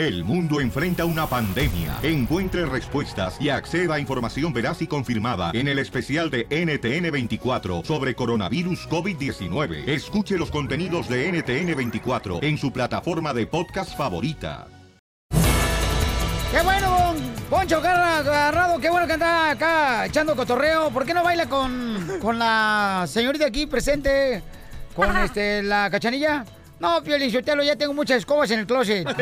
El mundo enfrenta una pandemia. Encuentre respuestas y acceda a información veraz y confirmada en el especial de NTN24 sobre coronavirus COVID-19. Escuche los contenidos de NTN24 en su plataforma de podcast favorita. ¡Qué bueno, Poncho Garra agarrado! ¡Qué bueno que anda acá echando cotorreo! ¿Por qué no baila con, con la señorita aquí presente? Con este, la cachanilla. No, Piolín Sotelo, ya tengo muchas escobas en el closet.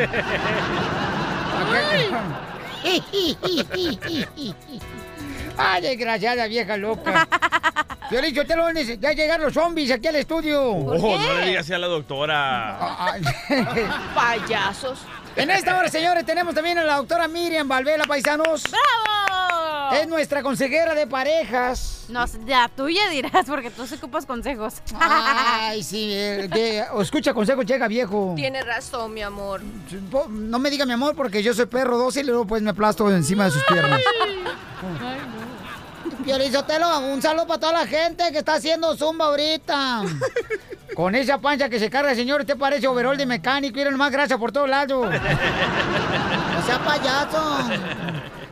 Ay, desgraciada vieja loca. Piolín Sotelo, ya llegaron los zombies aquí al estudio. Oh, no le digas a la doctora. Payasos. En esta hora, señores, tenemos también a la doctora Miriam Valvela, paisanos. ¡Bravo! Es nuestra consejera de parejas. No, ya tuya dirás, porque tú se ocupas consejos. Ay, sí, el que escucha consejos llega viejo. Tiene razón, mi amor. No me diga mi amor, porque yo soy perro dócil y luego pues me aplasto encima de sus piernas. Ay, no. Piolizotelo, un saludo para toda la gente que está haciendo zumba ahorita. Con esa pancha que se carga, señor, usted parece overol de mecánico. Y más grasa por todos lados. No sea payaso.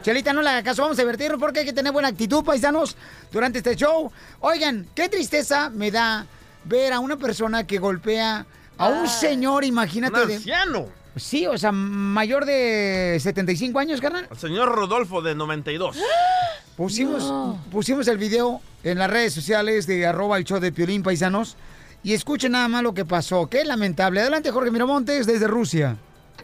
Chelita, no le haga caso, vamos a divertirnos porque hay que tener buena actitud, paisanos, durante este show. Oigan, qué tristeza me da ver a una persona que golpea a un señor, imagínate. Un de- anciano. Sí, o sea, mayor de 75 años, carnal. El señor Rodolfo de 92. Pusimos, pusimos el video en las redes sociales de arroba el show de Piolín Paisanos. Y escuchen nada más lo que pasó. Qué lamentable. Adelante, Jorge Miramontes, desde Rusia.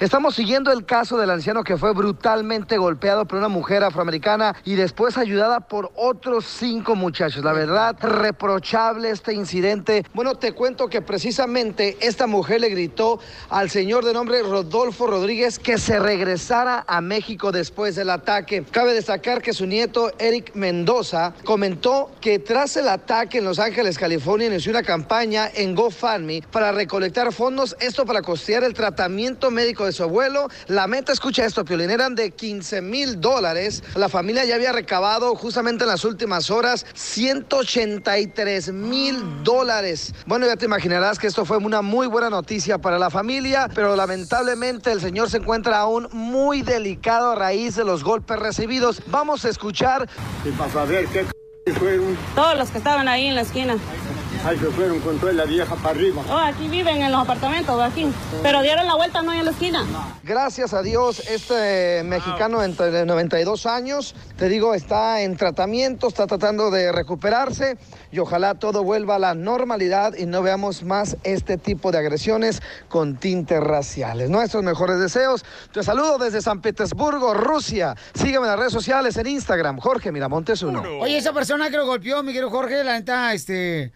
Estamos siguiendo el caso del anciano que fue brutalmente golpeado por una mujer afroamericana y después ayudada por otros cinco muchachos. La verdad, reprochable este incidente. Bueno, te cuento que precisamente esta mujer le gritó al señor de nombre Rodolfo Rodríguez que se regresara a México después del ataque. Cabe destacar que su nieto Eric Mendoza comentó que tras el ataque en Los Ángeles, California, inició una campaña en GoFundMe para recolectar fondos, esto para costear el tratamiento médico de su abuelo. La meta, escucha esto, Piolín, eran de 15 mil dólares. La familia ya había recabado justamente en las últimas horas 183 mil dólares. Bueno, ya te imaginarás que esto fue una muy buena noticia para la familia, pero lamentablemente el señor se encuentra aún muy delicado a raíz de los golpes recibidos. Vamos a escuchar. Y para saber qué c- fueron. Todos los que estaban ahí en la esquina. Ahí se fueron con toda la vieja para arriba. Oh, aquí viven en los apartamentos, aquí. Pero dieron la vuelta no en la esquina. Gracias a Dios, este mexicano entre 92 años, te digo, está en tratamiento, está tratando de recuperarse y ojalá todo vuelva a la normalidad y no veamos más este tipo de agresiones con tintes raciales. Nuestros mejores deseos. Te saludo desde San Petersburgo, Rusia. Sígueme en las redes sociales en Instagram, Jorge Miramontes 1. Oye, esa persona que lo golpeó, mi querido Jorge, la neta, este.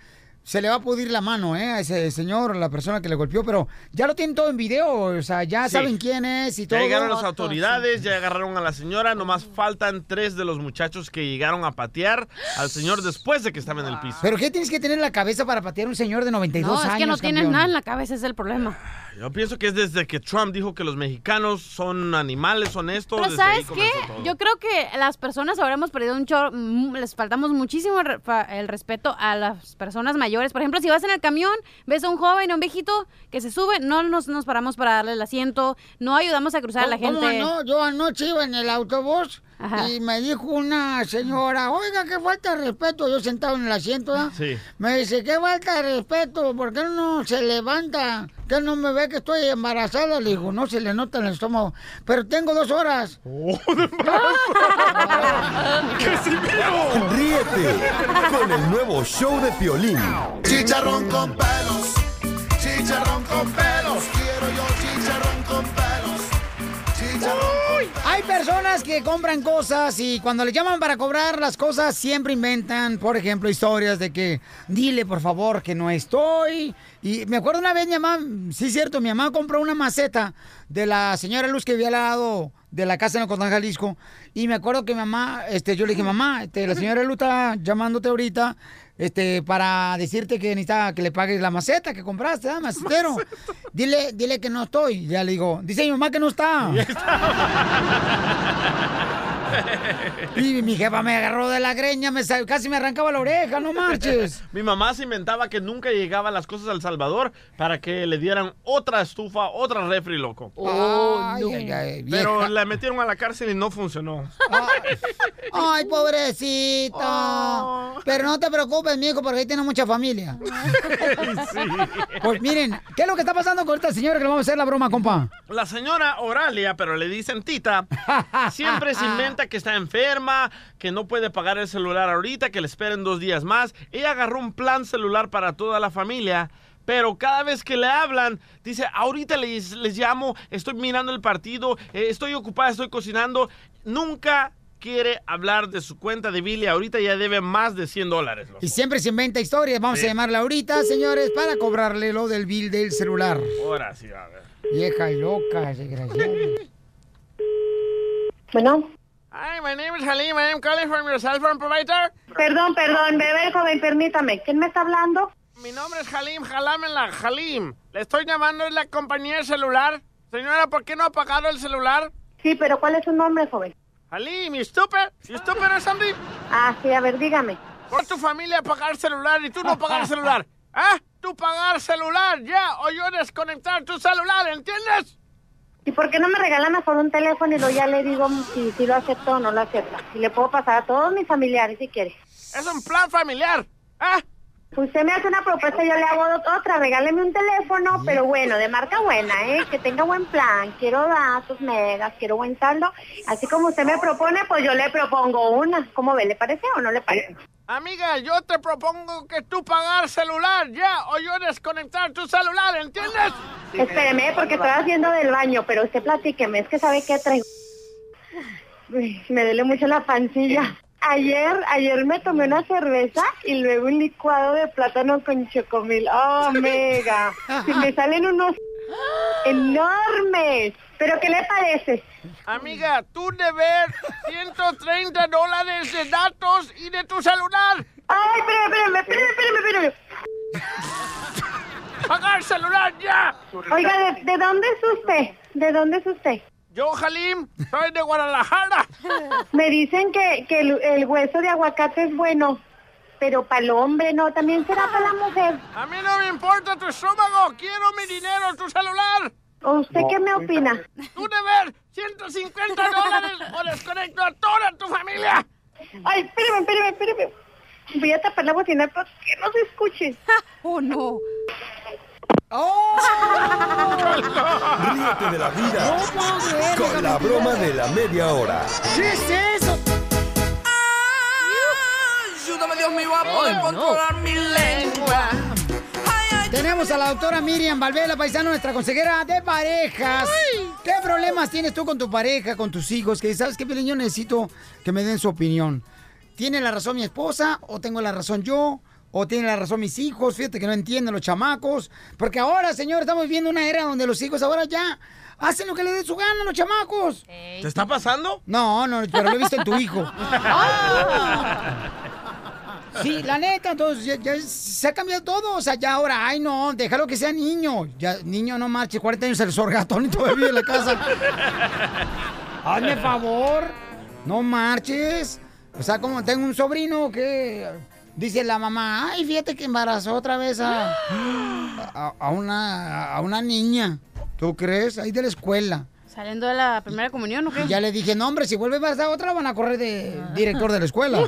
Se le va a pudrir la mano, ¿eh? A ese señor, la persona que le golpeó, pero ya lo tienen todo en video, o sea, ya Sí. saben quién es y todo. Ya llegaron las autoridades, ya agarraron a la señora, nomás faltan tres de los muchachos que llegaron a patear al señor después de que estaba en el piso. ¿Pero qué tienes que tener en la cabeza para patear a un señor de 92 No, años? es que no tienes campeón? nada en la cabeza, ese es el problema. Yo pienso que es desde que Trump dijo que los mexicanos son animales honestos. Pero desde ¿sabes qué? Yo creo que las personas habremos perdido un chorro, mm, les faltamos muchísimo el respeto a las personas mayores. Por ejemplo, si vas en el camión, ves a un joven o un viejito que se sube, no nos, nos paramos para darle el asiento, no ayudamos a cruzar a la ¿Cómo gente. no? Yo anoche iba en el autobús Ajá. y me dijo una señora, oiga, qué falta de respeto. Yo sentado en el asiento, ¿verdad? Sí. Me dice, qué falta de respeto, ¿por qué no se levanta? ¿Qué no me ve que estoy embarazada? Le digo, no se le nota en el estómago. Pero tengo dos horas. Ríete con el nuevo show de Piolín. Chicharrón con pelos, chicharrón con pelos, quiero yo chicharrón con pelos, chicharrón personas que compran cosas y cuando le llaman para cobrar las cosas siempre inventan, por ejemplo, historias de que dile por favor que no estoy. Y me acuerdo una vez mi mamá, sí es cierto, mi mamá compró una maceta de la señora Luz que había al lado de la casa en Ocotlán, Jalisco. Y me acuerdo que mi mamá, este, yo le dije, mamá, este, la señora Luz está llamándote ahorita. Este, para decirte que necesita que le pagues la maceta que compraste, ¿ah, macetero? Dile, dile que no estoy. Ya le digo, dice mi mamá que no está. Y mi jefa me agarró de la greña, me sa- casi me arrancaba la oreja, no marches. Mi mamá se inventaba que nunca llegaban las cosas al Salvador para que le dieran otra estufa, otra refri, loco. Oh, Ay, no ay, vieja. Pero la metieron a la cárcel y no funcionó. Ay, pobrecita. Pero no te preocupes, mijo, porque ahí tiene mucha familia. Pues miren, ¿qué es lo que está pasando con esta señora que le vamos a hacer la broma, compa? La señora Oralia, pero le dicen Tita, siempre se inventa que está enferma, que no puede pagar el celular ahorita, que le esperen dos días más. Ella agarró un plan celular para toda la familia. Pero cada vez que le hablan, dice, ahorita les, les llamo, estoy mirando el partido, eh, estoy ocupada, estoy cocinando. Nunca quiere hablar de su cuenta de Billy. Ahorita ya debe más de 100 dólares. loco. Y siempre se inventa historias. Vamos Sí. a llamarla ahorita, señores, para cobrarle lo del bill del celular. Ahora sí, a ver. Vieja y loca, desgraciada. Bueno. Hi, my name is Halim. I am calling from your cell phone provider. Perdón, perdón, bebé joven, permítame. ¿Quién me está hablando? Mi nombre es Halim, Jalámela, Halim. Le estoy llamando de la compañía de celular. Señora, ¿por qué no ha pagado el celular? Sí, pero ¿cuál es su nombre, joven? Halim, you stupid? You stupid or something? Ah, sí, a ver, dígame. Por tu familia pagar celular y tú no pagar celular. ¿Ah? Tú pagar celular, ya, o yo desconectar tu celular, ¿entiendes? ¿Y por qué no me regalan mejor un teléfono y luego ya le digo si, si lo acepto o no lo acepta? Y le puedo pasar a todos mis familiares si quiere. Es un plan familiar. ¿Ah? Usted me hace una propuesta y yo le hago otra. Regáleme un teléfono, pero bueno, de marca buena, ¿eh? Que tenga buen plan. Quiero datos, megas, quiero buen saldo. Así como usted me propone, pues yo le propongo una. ¿Cómo ve? ¿Le parece o no le parece? Amiga, yo te propongo que tú pagar celular, ya, o yo desconectar tu celular, ¿entiendes? Espéreme, porque estoy haciendo del baño, pero usted platíqueme, es que sabe que traigo. Me duele mucho la pancilla. Ayer, ayer me tomé una cerveza y luego un licuado de plátano con chocomil. ¡Oh, mega! Si me salen unos enormes. ¿Pero qué le parece? Amiga, tú debes 130 dólares de datos y de tu celular. ¡Ay, espérame, espérame, espérame, espérame! ¡Pagar celular ya! Oiga, ¿de, de dónde es usted? ¿De dónde es usted? Yo, Halim, soy de Guadalajara. Me dicen que, que el, el hueso de aguacate es bueno, pero para el hombre no, también será para la mujer. A mí no me importa tu estómago, quiero mi dinero, tu celular. ¿O usted qué me opina? Tú debes 150 dólares o desconecto a toda tu familia. Ay, espérame, espérame, espérame. Voy a tapar la bocina para que no se escuche. oh, no. Ríete de la vida con la broma de la media hora. ¿Qué es eso? Ayúdame, Dios mío, a poder controlar mi lengua. Tenemos a la doctora Miriam Valvela, paisano, nuestra consejera de parejas. ¿Qué problemas tienes tú con tu pareja, con tus hijos? Que sabes que yo necesito que me den su opinión. ¿Tiene la razón mi esposa o tengo la razón yo? ¿O tiene la razón mis hijos? Fíjate que no entienden los chamacos. Porque ahora, señor, estamos viviendo una era donde los hijos ahora ya hacen lo que les dé su gana los chamacos. ¿Te está pasando? No, no, pero lo he visto en tu hijo. Sí, la neta, entonces ya, ya se ha cambiado todo. O sea, ya ahora, ay no, déjalo que sea niño. Ya, niño no marche, 40 años el sorgatón y todavía vive en la casa. Hazme favor, no marches. O sea, como tengo un sobrino que dice la mamá, ay, fíjate que embarazó otra vez a, a, a una, a una niña. ¿Tú crees? Ahí de la escuela. ¿Saliendo de la primera comunión o qué? Y ya le dije, no, hombre, si vuelve a embarazar a otra, van a correr de director de la escuela.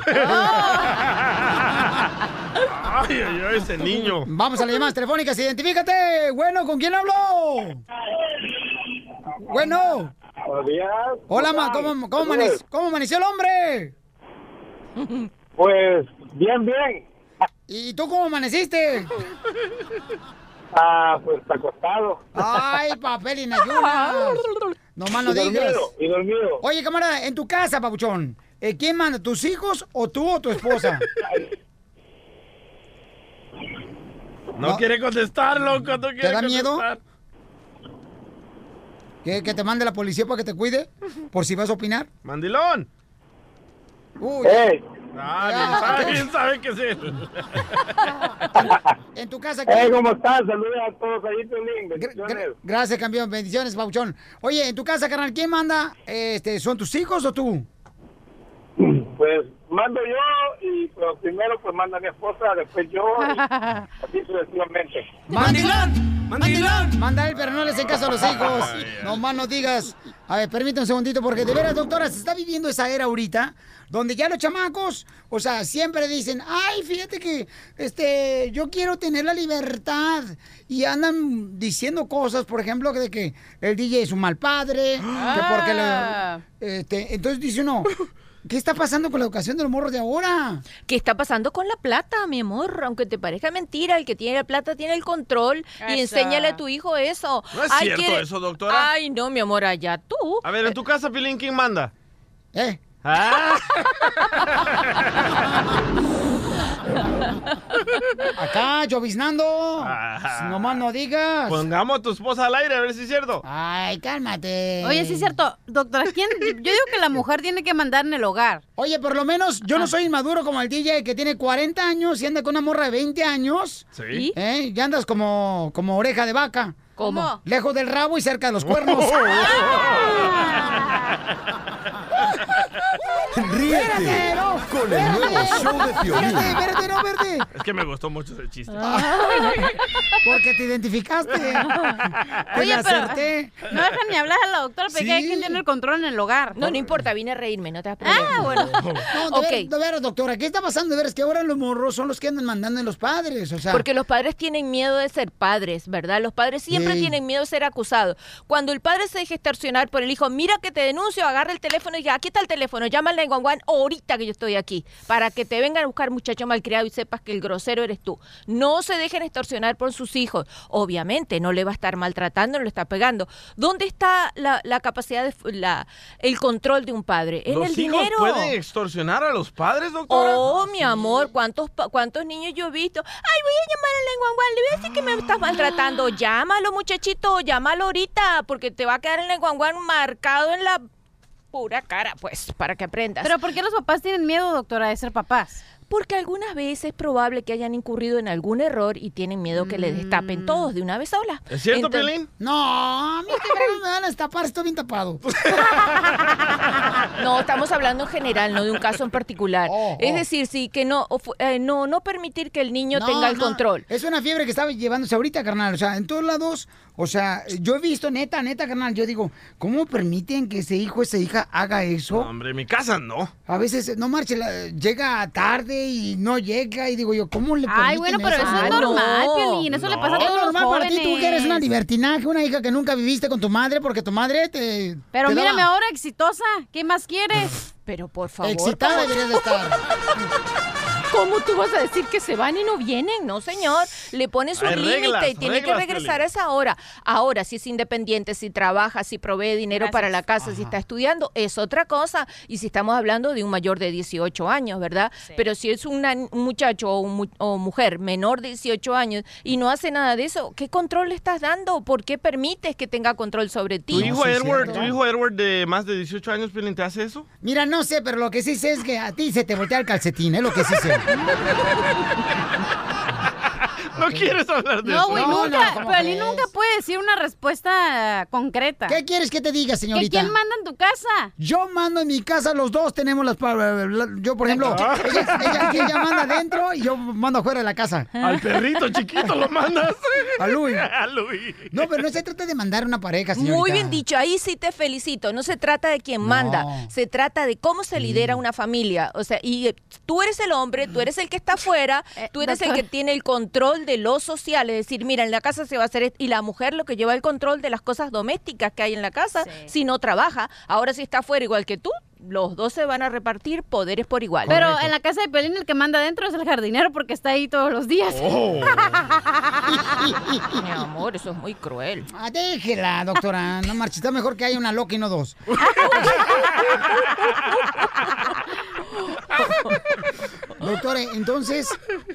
Ay, ay, ay, ese niño. Vamos a las llamadas telefónicas, identifícate. Bueno, ¿con quién hablo? Bueno. Buenos días. Hola, ma, ¿cómo, cómo, amane- cómo amaneció el hombre? Pues, bien, bien. ¿Y tú cómo amaneciste? Ah, pues acostado. Ay, papel y. No más no Y dormido, digas. y dormido. Oye, camarada, en tu casa, papuchón, eh, ¿quién manda, tus hijos o tú o tu esposa? No, quiere contestar, loco. No quiere ¿Te da miedo? contestar. ¿Que, que te mande la policía para que te cuide? ¿Por si vas a opinar? Mandilón. Uy. ¡Ey! Ah, bien sabe, bien sabe que es él. En tu casa. ¡Ey, cómo estás! Saludos a todos ahí, Piolín. Bendiciones. Gracias, campeón. Bendiciones, Pauchón. Oye, en tu casa, carnal, ¿quién manda? Este, ¿Son tus hijos o tú? Pues mando yo y pues, primero pues manda mi esposa, después yo y así sucesivamente. ¡Mandilón! ¡Mandilón! Mandar, pero no les hace caso a los hijos. No más no digas. A ver, permítame un segundito, porque de veras, doctora, se está viviendo esa era ahorita, donde ya los chamacos, o sea, siempre dicen, ay, fíjate que, este, yo quiero tener la libertad. Y andan diciendo cosas, por ejemplo, de que el DJ es un mal padre, que porque Ah. le... Este, entonces dice uno, ¿qué está pasando con la educación de los morros de ahora? ¿Qué está pasando con la plata, mi amor? Aunque te parezca mentira, el que tiene la plata tiene el control y enséñale a tu hijo eso. No es cierto eso, doctora. Ay, no, mi amor, allá tú. A ver, en tu casa, Pilín, ¿quién manda? ¿Eh? Ah, Acá, lloviznando. Ah. Nomás no digas. pongamos a tu esposa al aire, a ver si es cierto. Ay, cálmate. Oye, sí es cierto, doctora, ¿quién? Yo digo que la mujer tiene que mandar en el hogar. Oye, por lo menos yo no soy inmaduro como el DJ que tiene 40 años y anda con una morra de 20 años. Sí. ¿Eh? Y andas como, como oreja de vaca. ¿Cómo? Lejos del rabo y cerca de los cuernos. Ríete Espérate, no, con el nuevo espérate. show de Piolín. Espérate, espérate, no, espérate. Es que me gustó mucho ese chiste. Porque te identificaste. Te Oye, la pero acerté. no dejan ni hablar a la doctora, porque Sí. hay quien tiene el control en el hogar. No, no importa, vine a reírme, no te das problema. Ah, bueno. No, de, Ok. ver- de veras, doctora, ¿qué está pasando? De veras que ahora los morros son los que andan mandando en los padres, o sea. Porque los padres tienen miedo de ser padres, ¿verdad? Los padres siempre Sí. tienen miedo de ser acusados. Cuando el padre se deja extorsionar por el hijo, mira que te denuncio, agarra el teléfono y ya, aquí está el teléfono, llama al 911 ahorita que yo estoy aquí, para que te vengan a buscar muchacho malcriado y sepas que el grosero eres tú. No se dejen extorsionar por sus hijos. Obviamente, no le va a estar maltratando, no le está pegando. ¿Dónde está la, la capacidad, de, la, el control de un padre? En ¿Los el hijos dinero. pueden extorsionar a los padres, doctora? Oh, mi amor, ¿cuántos, ¿cuántos niños yo he visto? Ay, voy a llamar al 911, le voy a decir que me estás maltratando. Llámalo, muchachito, llámalo ahorita, porque te va a quedar el 911 marcado en la pura cara, pues, para que aprendas. Pero ¿por qué los papás tienen miedo, doctora, de ser papás? Porque algunas veces es probable que hayan incurrido en algún error y tienen miedo que les destapen todos de una vez sola. ¿Es cierto, Entonces- Piolín? No, a mí que me van a destapar, estoy bien tapado. No, estamos hablando en general, no de un caso en particular. Oh, Es oh. decir, sí, que no, o fu- eh, no, no permitir que el niño No, tenga el no, control. Es una fiebre que estaba llevándose ahorita, carnal. O sea, en todos lados, o sea, yo he visto, neta, neta, carnal, yo digo, ¿cómo permiten que ese hijo, esa hija haga eso? Hombre, en mi casa no. A veces, no marche, llega tarde y no llega y digo yo, ¿cómo le permiten Ay, bueno, pero eso es no. normal, Piolín. Eso le pasa a Es todos los normal para ti, tú que eres una libertinaje, una hija que nunca viviste con tu madre porque tu madre te... Pero te mírame daba- ahora exitosa. ¿Qué más quieres? Pero por favor. Excitada ¿cómo- deberías de estar. ¿Cómo tú vas a decir que se van y no vienen? No, señor. Le pones un límite y tiene que regresar a esa hora. Ahora, si es independiente, si trabaja, si provee dinero Gracias. para la casa, si está estudiando, es otra cosa. Y si estamos hablando de un mayor de 18 años, ¿verdad? Pero si es una- un muchacho o, un o mujer menor de 18 años y no hace nada de eso, ¿qué control le estás dando? ¿Por qué permites que tenga control sobre ti? ¿Tu hijo Edward, tu hijo Edward de más de 18 años, Piolín, te hace eso? Mira, no sé, pero lo que sí sé es que a ti se te voltea el calcetín, es lo que sí sé. Ha ha ha ha ha! No quieres hablar de No, eso. güey, No, nunca. no, ¿cómo Piolín crees? nunca puede decir una respuesta concreta. ¿Qué quieres que te diga, ¿Que señorita? ¿Quién manda en tu casa? Yo mando en mi casa, los dos tenemos las... Yo, por ejemplo, Ah. ella, ella- ella manda adentro y yo mando afuera de la casa. Al perrito chiquito lo mandas. A Luis. A Luis. No, pero no se trata de mandar una pareja, señorita. Muy bien dicho, ahí sí te felicito. No se trata de quien manda, se trata de cómo se lidera una familia. O sea, y eh, tú eres el hombre, tú eres el que está afuera, Eh, tú eres el que tiene el control de lo social. Es decir, mira, en la casa se va a hacer esto, y la mujer lo que lleva el control de las cosas domésticas que hay en la casa Sí. si no trabaja. Ahora si está afuera igual que tú, los dos se van a repartir poderes por igual. Pero Correcto. en la casa de Piolín el que manda adentro es el jardinero porque está ahí todos los días. Oh. Mi amor, eso es muy cruel. Ah, déjela, doctora. No marches, está mejor que haya una loca y no dos. Doctora, entonces,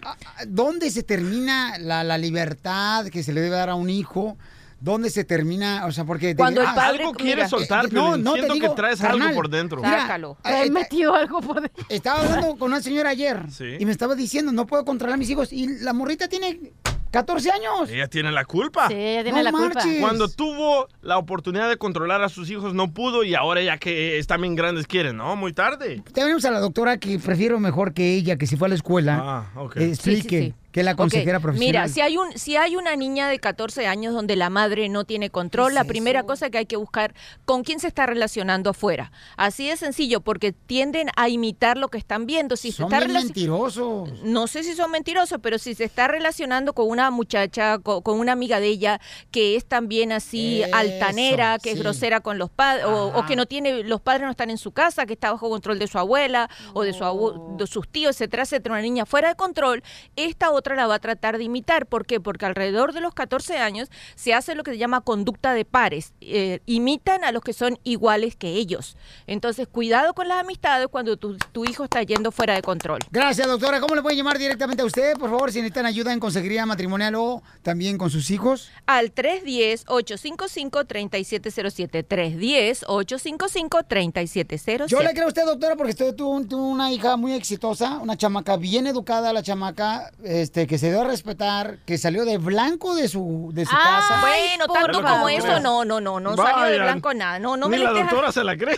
¿a- a- ¿dónde se termina la, la libertad que se le debe dar a un hijo? ¿Dónde se termina? O sea, porque... de- Cuando el ah, padre- Algo mira, quieres soltar, eh, no, no, te Siento digo, que traes carnal. algo por dentro. Mira, Sácalo. eh, He eh, metido algo por dentro. Estaba hablando con una señora ayer Sí. y me estaba diciendo, no puedo controlar a mis hijos. Y la morrita tiene 14 años. Ella tiene la culpa. Sí, ella tiene No la culpa. marches. Cuando tuvo la oportunidad de controlar a sus hijos no pudo y ahora ya que están bien grandes quieren, ¿no? Muy tarde. Tenemos a la doctora que prefiero mejor que ella, que si fue a la escuela, Ah, ok. explique Sí, sí, sí. Que la consejera profesional. Mira, si hay, un, si hay una niña de 14 años donde la madre no tiene control, la primera cosa que hay que buscar con quién se está relacionando afuera. Así de sencillo, porque tienden a imitar lo que están viendo. Si se Son está bien relaci- mentirosos. no sé si son mentirosos, pero si se está relacionando con una muchacha, co- con, una amiga de ella, que es también así Eso, altanera, que es grosera con los padres, o, o que no tiene, los padres no están en su casa, que está bajo control de su abuela o de, su abu- de sus tíos, etcétera, etcétera, una niña fuera de control, esta otra la va a tratar de imitar. ¿Por qué? Porque alrededor de los 14 años se hace lo que se llama conducta de pares. Eh, imitan a los que son iguales que ellos. Entonces, cuidado con las amistades cuando tu, tu hijo está yendo fuera de control. Gracias, doctora. ¿Cómo le pueden llamar directamente a usted, por favor, si necesitan ayuda en consejería matrimonial o también con sus hijos? al 310-855-3707. 310-855-3707. Yo le creo a usted, doctora, porque usted tuvo, tuvo una hija muy exitosa, una chamaca bien educada, la chamaca, este, que se dio a respetar, que salió de blanco de su, de su casa. Bueno, tanto como eso, no, no, no, no salió de blanco nada. No, no Ni me la doctora se la cree.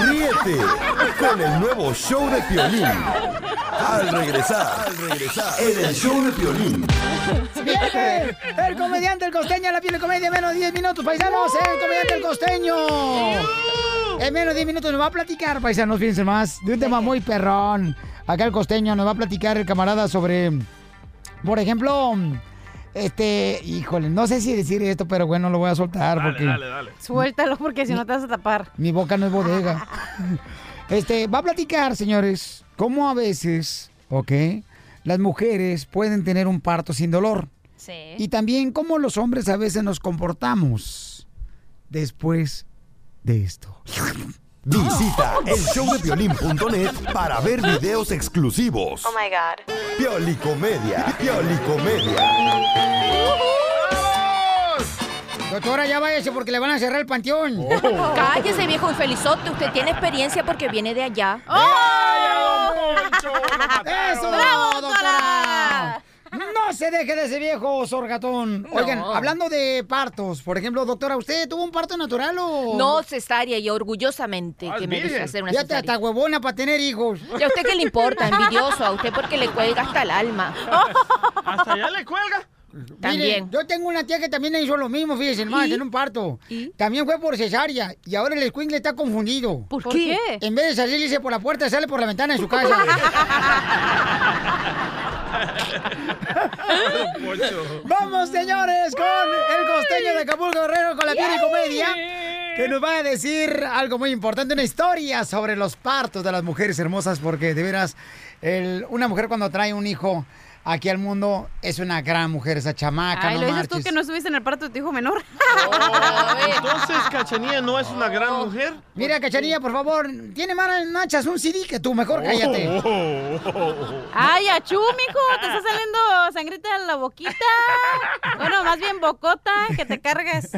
Ríete con el nuevo show de Piolín. Al regresar, al regresar, en el show de Piolín. ¡Viene! El comediante El Costeño, la piel de comedia, menos de 10 minutos, paisanos. El comediante El Costeño. En menos de 10 minutos nos va a platicar, paisanos, fíjense más, de un tema muy perrón. Acá el Costeño nos va a platicar el camarada sobre, por ejemplo, este, híjole, no sé si decir esto, pero bueno, lo voy a soltar porque dale. Suéltalo porque si no te vas a tapar. mi boca no es bodega. Este, va a platicar, señores, cómo a veces, ¿ok? Las mujeres pueden tener un parto sin dolor. Sí. Y también cómo los hombres a veces nos comportamos después de esto. Visita el showdepiolín.net para ver videos exclusivos. Oh my god. Piolicomedia, Piolicomedia. Doctora, ya váyase porque le van a cerrar el panteón. Oh. Cállese, viejo infelizote. Usted tiene experiencia porque viene de allá. ¡Eso! ¡Bravo! No se deje de ese viejo sorgatón. Oigan, hablando de partos, por ejemplo, doctora, ¿usted tuvo un parto natural o...? No cesárea y orgullosamente Ah, que me dejé hacer una Ya cesárea. hasta huevona para tener hijos. ¿Y a usted qué le importa? Envidioso. A usted porque le cuelga hasta el alma. ¿Hasta allá le cuelga? También. Yo tengo una tía que también hizo lo mismo, fíjense, más en un parto. También fue por cesárea y ahora el escuincle está confundido. ¿Por ¿Por qué? qué? En vez de salirse por la puerta, sale por la ventana de su casa. Vamos, señores, con el costeño de Acapulco Guerrero con la piel y comedia. Que nos va a decir algo muy importante, una historia sobre los partos de las mujeres hermosas, porque de veras, el- una mujer cuando trae un hijo aquí al mundo es una gran mujer, esa chamaca, Ay, no lo dices tú que no estuviste en el parto de tu hijo menor. Entonces, Cachanilla no es una gran mujer. Mira, Cachanilla, por favor, tiene más nachas un CD que tú, mejor cállate. Ay, achú, mijo, te está saliendo sangrita en la boquita. Bueno, más bien bocota, que te cargues.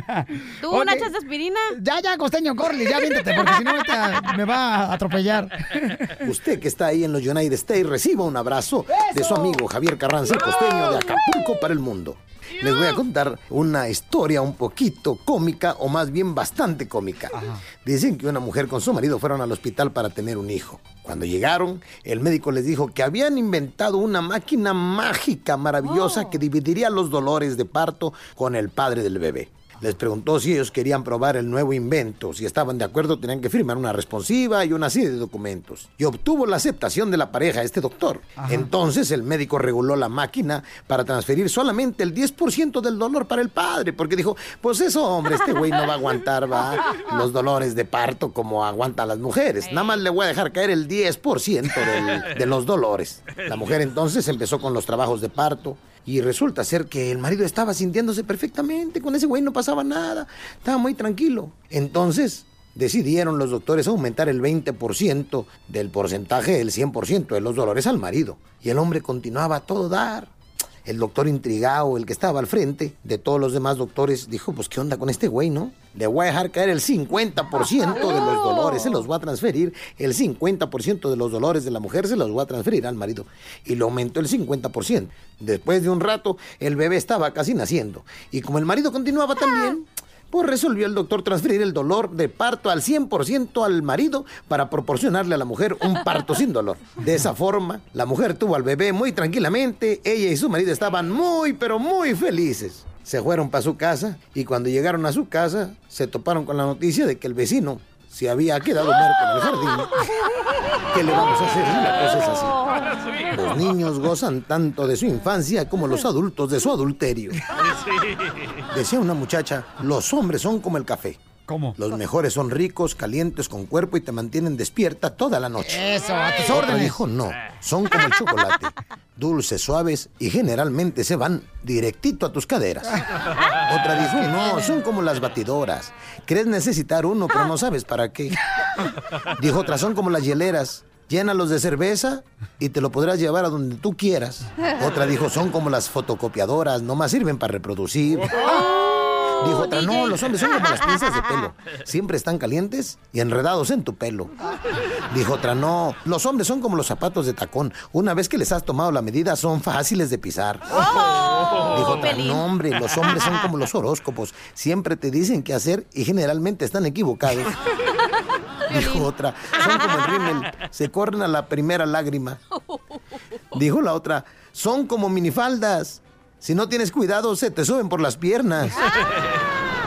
¿Tú Ok. nachas de aspirina? Ya, ya, costeño, corle, ya viéntate, porque si no esta me va a atropellar. Usted que está ahí en los United States, reciba un abrazo de su amigo Javier Carranza, costeño de Acapulco para el mundo. Les voy a contar una historia un poquito cómica, o más bien bastante cómica. Dicen que una mujer con su marido fueron al hospital para tener un hijo. Cuando llegaron, el médico les dijo que habían inventado una máquina mágica maravillosa que dividiría los dolores de parto con el padre del bebé. Les preguntó si ellos querían probar el nuevo invento. Si estaban de acuerdo, tenían que firmar una responsiva y una serie de documentos. Y obtuvo la aceptación de la pareja, este doctor. Entonces el médico reguló la máquina para transferir solamente el 10% del dolor para el padre. Porque dijo, pues eso, hombre, este güey no va a aguantar va, los dolores de parto como aguantan las mujeres. Nada más le voy a dejar caer el 10% del- de los dolores. La mujer entonces empezó con los trabajos de parto. Y resulta ser que el marido estaba sintiéndose perfectamente, con ese güey no pasaba nada, estaba muy tranquilo. Entonces decidieron los doctores aumentar el 20% del porcentaje del 100% de los dolores al marido. Y el hombre continuaba a todo dar. El doctor intrigado, el que estaba al frente de todos los demás doctores, dijo, pues qué onda con este güey, ¿no? Le voy a dejar caer el 50% de los dolores, se los voy a transferir, el 50% de los dolores de la mujer se los voy a transferir al marido. Y lo aumentó el 50%. Después de un rato, el bebé estaba casi naciendo. Y como el marido continuaba también, pues resolvió el doctor transferir el dolor de parto al 100% al marido para proporcionarle a la mujer un parto sin dolor. De esa forma, la mujer tuvo al bebé muy tranquilamente, ella y su marido estaban muy, pero muy felices. Se fueron para su casa y cuando llegaron a su casa se toparon con la noticia de que el vecino se había quedado muerto en el jardín. ¿Qué le vamos a hacer si la cosa es así? Los niños gozan tanto de su infancia como los adultos de su adulterio. Decía una muchacha, los hombres son como el café. ¿Cómo? Los mejores son ricos, calientes, con cuerpo y te mantienen despierta toda la noche. Eso, a tus Otra órdenes. dijo, no, son como el chocolate. Dulces, suaves y generalmente se van directito a tus caderas. Otra dijo, no, son como las batidoras. Crees necesitar uno, pero no sabes para qué. Dijo otra, son como las hieleras. Llénalos de cerveza y te lo podrás llevar a donde tú quieras. Otra dijo, son como las fotocopiadoras, nomás sirven para reproducir. Dijo otra, no, los hombres son como las pinzas de pelo. Siempre están calientes y enredados en tu pelo. Dijo otra, no, los hombres son como los zapatos de tacón. Una vez que les has tomado la medida, son fáciles de pisar. Dijo otra, no, hombre, los hombres son como los horóscopos. Siempre te dicen qué hacer y generalmente están equivocados. Dijo otra, son como el rímel, se corren a la primera lágrima. Dijo la otra, son como minifaldas. Si no tienes cuidado, se te suben por las piernas.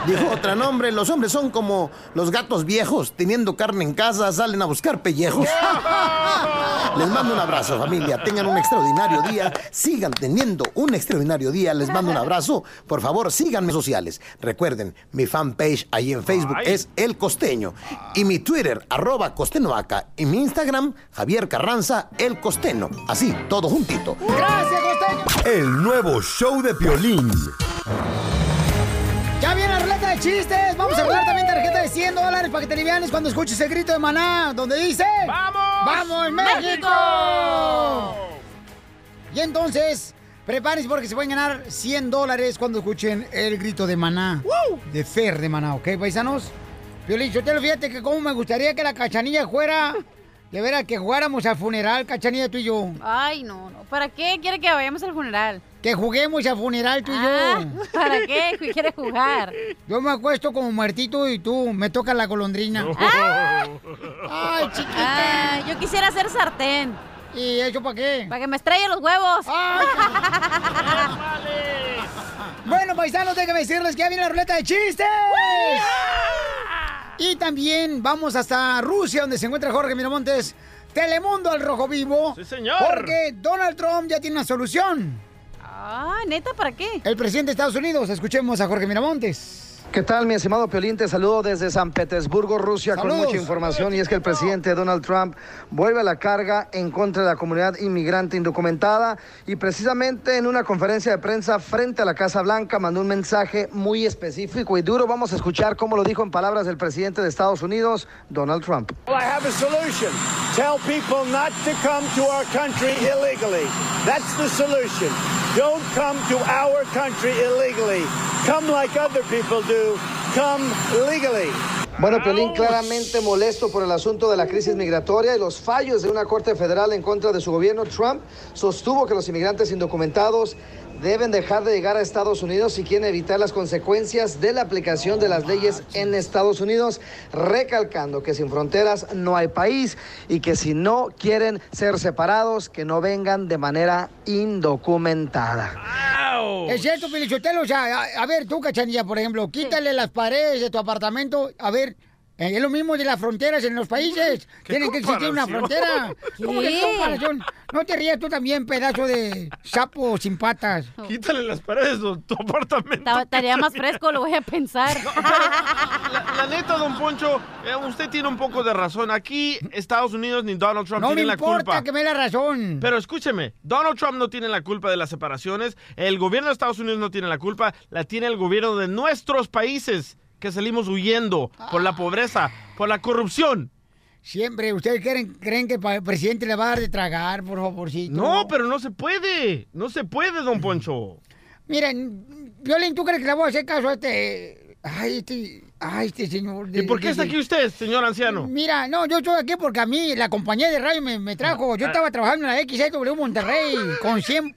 Dijo otra, no, hombre, los hombres son como los gatos viejos, teniendo carne en casa, salen a buscar pellejos. Les mando un abrazo, familia. Tengan un extraordinario día. Sigan teniendo un extraordinario día. Les mando un abrazo. Por favor, síganme en sociales. Recuerden, mi fanpage ahí en Facebook es El Costeño. Y mi Twitter, arroba Costenoaca. Y mi Instagram, Javier Carranza, El Costeño. Así, todo juntito. ¡Gracias, Costeño! El nuevo show de Piolín. Ya viene de chistes. Vamos a regalar también tarjeta de 100 dólares para que te alivianes cuando escuches el grito de maná, donde dice... ¡Vamos! ¡Vamos, México! México! Y entonces, prepárense porque se pueden ganar 100 dólares cuando escuchen el grito de maná. De Fer de maná, ¿ok, paisanos? Piolín, yo te lo fíjate que cómo me gustaría que la cachanilla fuera... De veras, que jugáramos al funeral, cachanilla, tú y yo. Ay, no, no. ¿Para qué quiere que vayamos al funeral? Que juguemos al funeral, tú y Ah, yo. ¿Para qué? ¿Quiere jugar? Yo me acuesto como muertito y tú me tocas la golondrina. Ay, chiquita. Ah, yo quisiera hacer sartén. ¿Y eso para qué? Para que me estrelle los huevos. Bueno, paisanos, déjenme decirles que ya viene la ruleta de chistes. Y también vamos hasta Rusia, donde se encuentra Jorge Miramontes. Telemundo al rojo vivo. Sí, señor. Porque Donald Trump ya tiene una solución. Ah, neta, ¿para qué? El presidente de Estados Unidos. Escuchemos a Jorge Miramontes. ¿Qué tal, mi estimado Piolín? Te saludo desde San Petersburgo, Rusia, Saludos. con mucha información. Y es que el presidente Donald Trump vuelve a la carga en contra de la comunidad inmigrante indocumentada. Y precisamente en una conferencia de prensa frente a la Casa Blanca mandó un mensaje muy específico y duro. Vamos a escuchar cómo lo dijo en palabras del presidente de Estados Unidos, Donald Trump. Well, I have a solution. Tell people not to come to our country illegally. That's the solution. Don't come to our country illegally. Come like other people do. Come legally. Bueno, Piolín claramente molesto por el asunto de la crisis migratoria y los fallos de una corte federal en contra de su gobierno, Trump sostuvo que los inmigrantes indocumentados deben dejar de llegar a Estados Unidos si quieren evitar las consecuencias de la aplicación de las leyes en Estados Unidos, recalcando que sin fronteras no hay país y que si no quieren ser separados, que no vengan de manera indocumentada. Es cierto, Pelichotelo. O sea, a, a ver, tú, cachanilla, por ejemplo, quítale las paredes de tu apartamento. A ver, es lo mismo de las fronteras en los países. ¿Qué Tienen que existir una frontera. ¿Cómo que ¿Qué? comparación? No te rías tú también, pedazo de sapo sin patas. Quítale las paredes de tu apartamento. Ta- Estaría más fresco, lo voy a pensar. La, la neta, don Poncho, eh, usted tiene un poco de razón. Aquí, Estados Unidos ni Donald Trump No tienen la importa culpa. que me dé la razón. Pero escúcheme, Donald Trump no tiene la culpa de las separaciones, el gobierno de Estados Unidos no tiene la culpa, la tiene el gobierno de nuestros países que salimos huyendo por la pobreza, por la corrupción. Siempre, ¿ustedes creen, creen que el presidente le va a dar de tragar, por favorcito? No, pero no se puede, no se puede, don Poncho. Miren, Violín, ¿tú crees que le voy a hacer caso a este... Ay, este... Ay, este señor... ¿Y por qué está aquí usted, señor anciano? Mira, no, yo estoy aquí porque a mí la compañía de radio me, me trajo. Yo estaba trabajando en la XW Monterrey con 100